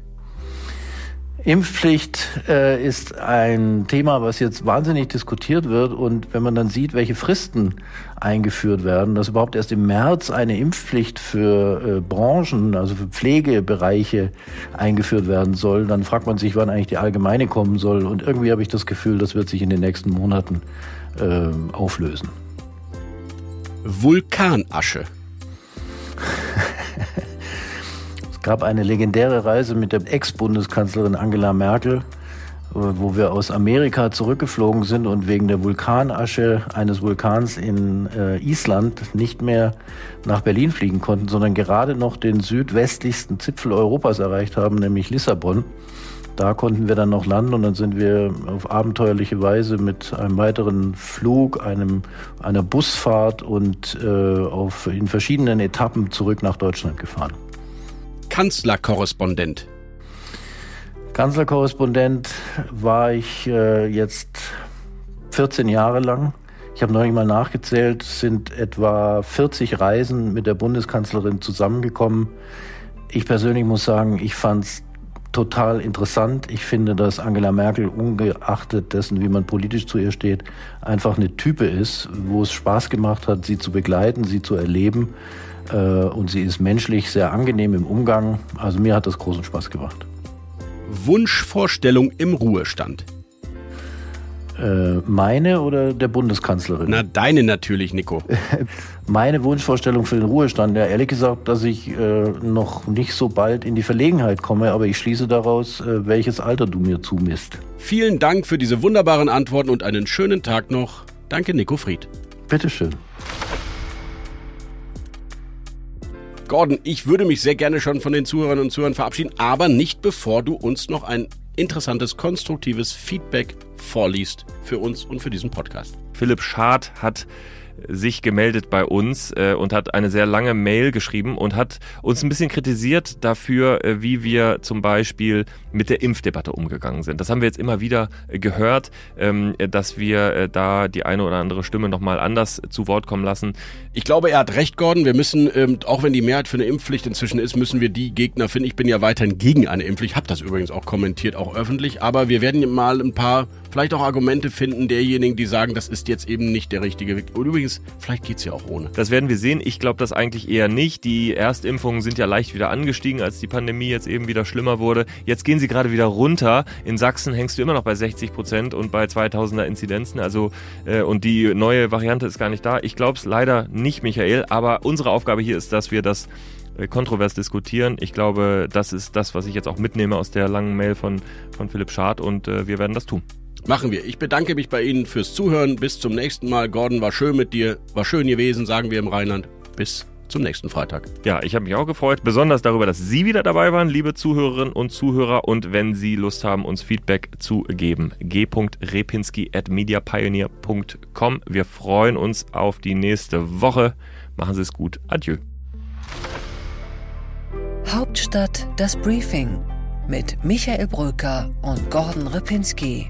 Impfpflicht äh, ist ein Thema, was jetzt wahnsinnig diskutiert wird. Und wenn man dann sieht, welche Fristen eingeführt werden, dass überhaupt erst im März eine Impfpflicht für äh, Branchen, also für Pflegebereiche eingeführt werden soll, dann fragt man sich, wann eigentlich die allgemeine kommen soll. Und irgendwie habe ich das Gefühl, das wird sich in den nächsten Monaten äh, auflösen. Vulkanasche. Es gab eine legendäre Reise mit der Ex-Bundeskanzlerin Angela Merkel, wo wir aus Amerika zurückgeflogen sind und wegen der Vulkanasche eines Vulkans in äh, Island nicht mehr nach Berlin fliegen konnten, sondern gerade noch den südwestlichsten Zipfel Europas erreicht haben, nämlich Lissabon. Da konnten wir dann noch landen und dann sind wir auf abenteuerliche Weise mit einem weiteren Flug, einem, einer Busfahrt und äh, auf, in verschiedenen Etappen zurück nach Deutschland gefahren. Kanzlerkorrespondent. Kanzlerkorrespondent war ich äh, jetzt 14 Jahre lang. Ich habe neulich mal nachgezählt, sind etwa 40 Reisen mit der Bundeskanzlerin zusammengekommen. Ich persönlich muss sagen, ich fand es total interessant. Ich finde, dass Angela Merkel, ungeachtet dessen, wie man politisch zu ihr steht, einfach eine Type ist, wo es Spaß gemacht hat, sie zu begleiten, sie zu erleben. Äh, und sie ist menschlich sehr angenehm im Umgang. Also mir hat das großen Spaß gemacht. Wunschvorstellung im Ruhestand. Äh, meine oder der Bundeskanzlerin? Na, deine natürlich, Nico. Meine Wunschvorstellung für den Ruhestand, ja, ehrlich gesagt, dass ich äh, noch nicht so bald in die Verlegenheit komme, aber ich schließe daraus, äh, welches Alter du mir zumisst. Vielen Dank für diese wunderbaren Antworten und einen schönen Tag noch. Danke, Nico Fried. Bitteschön. Gordon, ich würde mich sehr gerne schon von den Zuhörern und Zuhörern verabschieden, aber nicht bevor du uns noch ein interessantes, konstruktives Feedback vorliest für uns und für diesen Podcast. Philipp Schad hat sich gemeldet bei uns äh, und hat eine sehr lange Mail geschrieben und hat uns ein bisschen kritisiert dafür, äh, wie wir zum Beispiel mit der Impfdebatte umgegangen sind. Das haben wir jetzt immer wieder äh, gehört, ähm, dass wir äh, da die eine oder andere Stimme nochmal anders zu Wort kommen lassen. Ich glaube, er hat recht, Gordon. Wir müssen, ähm, auch wenn die Mehrheit für eine Impfpflicht inzwischen ist, müssen wir die Gegner finden. Ich bin ja weiterhin gegen eine Impfpflicht, habe das übrigens auch kommentiert, auch öffentlich. Aber wir werden mal ein paar, vielleicht auch Argumente finden derjenigen, die sagen, das ist jetzt eben nicht der richtige Weg. Und übrigens, vielleicht geht's ja auch ohne. Das werden wir sehen. Ich glaube das eigentlich eher nicht. Die Erstimpfungen sind ja leicht wieder angestiegen, als die Pandemie jetzt eben wieder schlimmer wurde. Jetzt gehen sie gerade wieder runter. In Sachsen hängst du immer noch bei 60 Prozent und bei 2000er Inzidenzen. Also, äh, und die neue Variante ist gar nicht da. Ich glaube es leider nicht, Michael. Aber unsere Aufgabe hier ist, dass wir das äh, kontrovers diskutieren. Ich glaube, das ist das, was ich jetzt auch mitnehme aus der langen Mail von, von Philipp Schad und äh, wir werden das tun. Machen wir. Ich bedanke mich bei Ihnen fürs Zuhören. Bis zum nächsten Mal. Gordon, war schön mit dir. War schön gewesen, sagen wir im Rheinland. Bis zum nächsten Freitag. Ja, ich habe mich auch gefreut, besonders darüber, dass Sie wieder dabei waren, liebe Zuhörerinnen und Zuhörer. Und wenn Sie Lust haben, uns Feedback zu geben, g.repinski.mediapioneer.com. Wir freuen uns auf die nächste Woche. Machen Sie es gut. Adieu. Hauptstadt das Briefing mit Michael Bröker und Gordon Ripinski.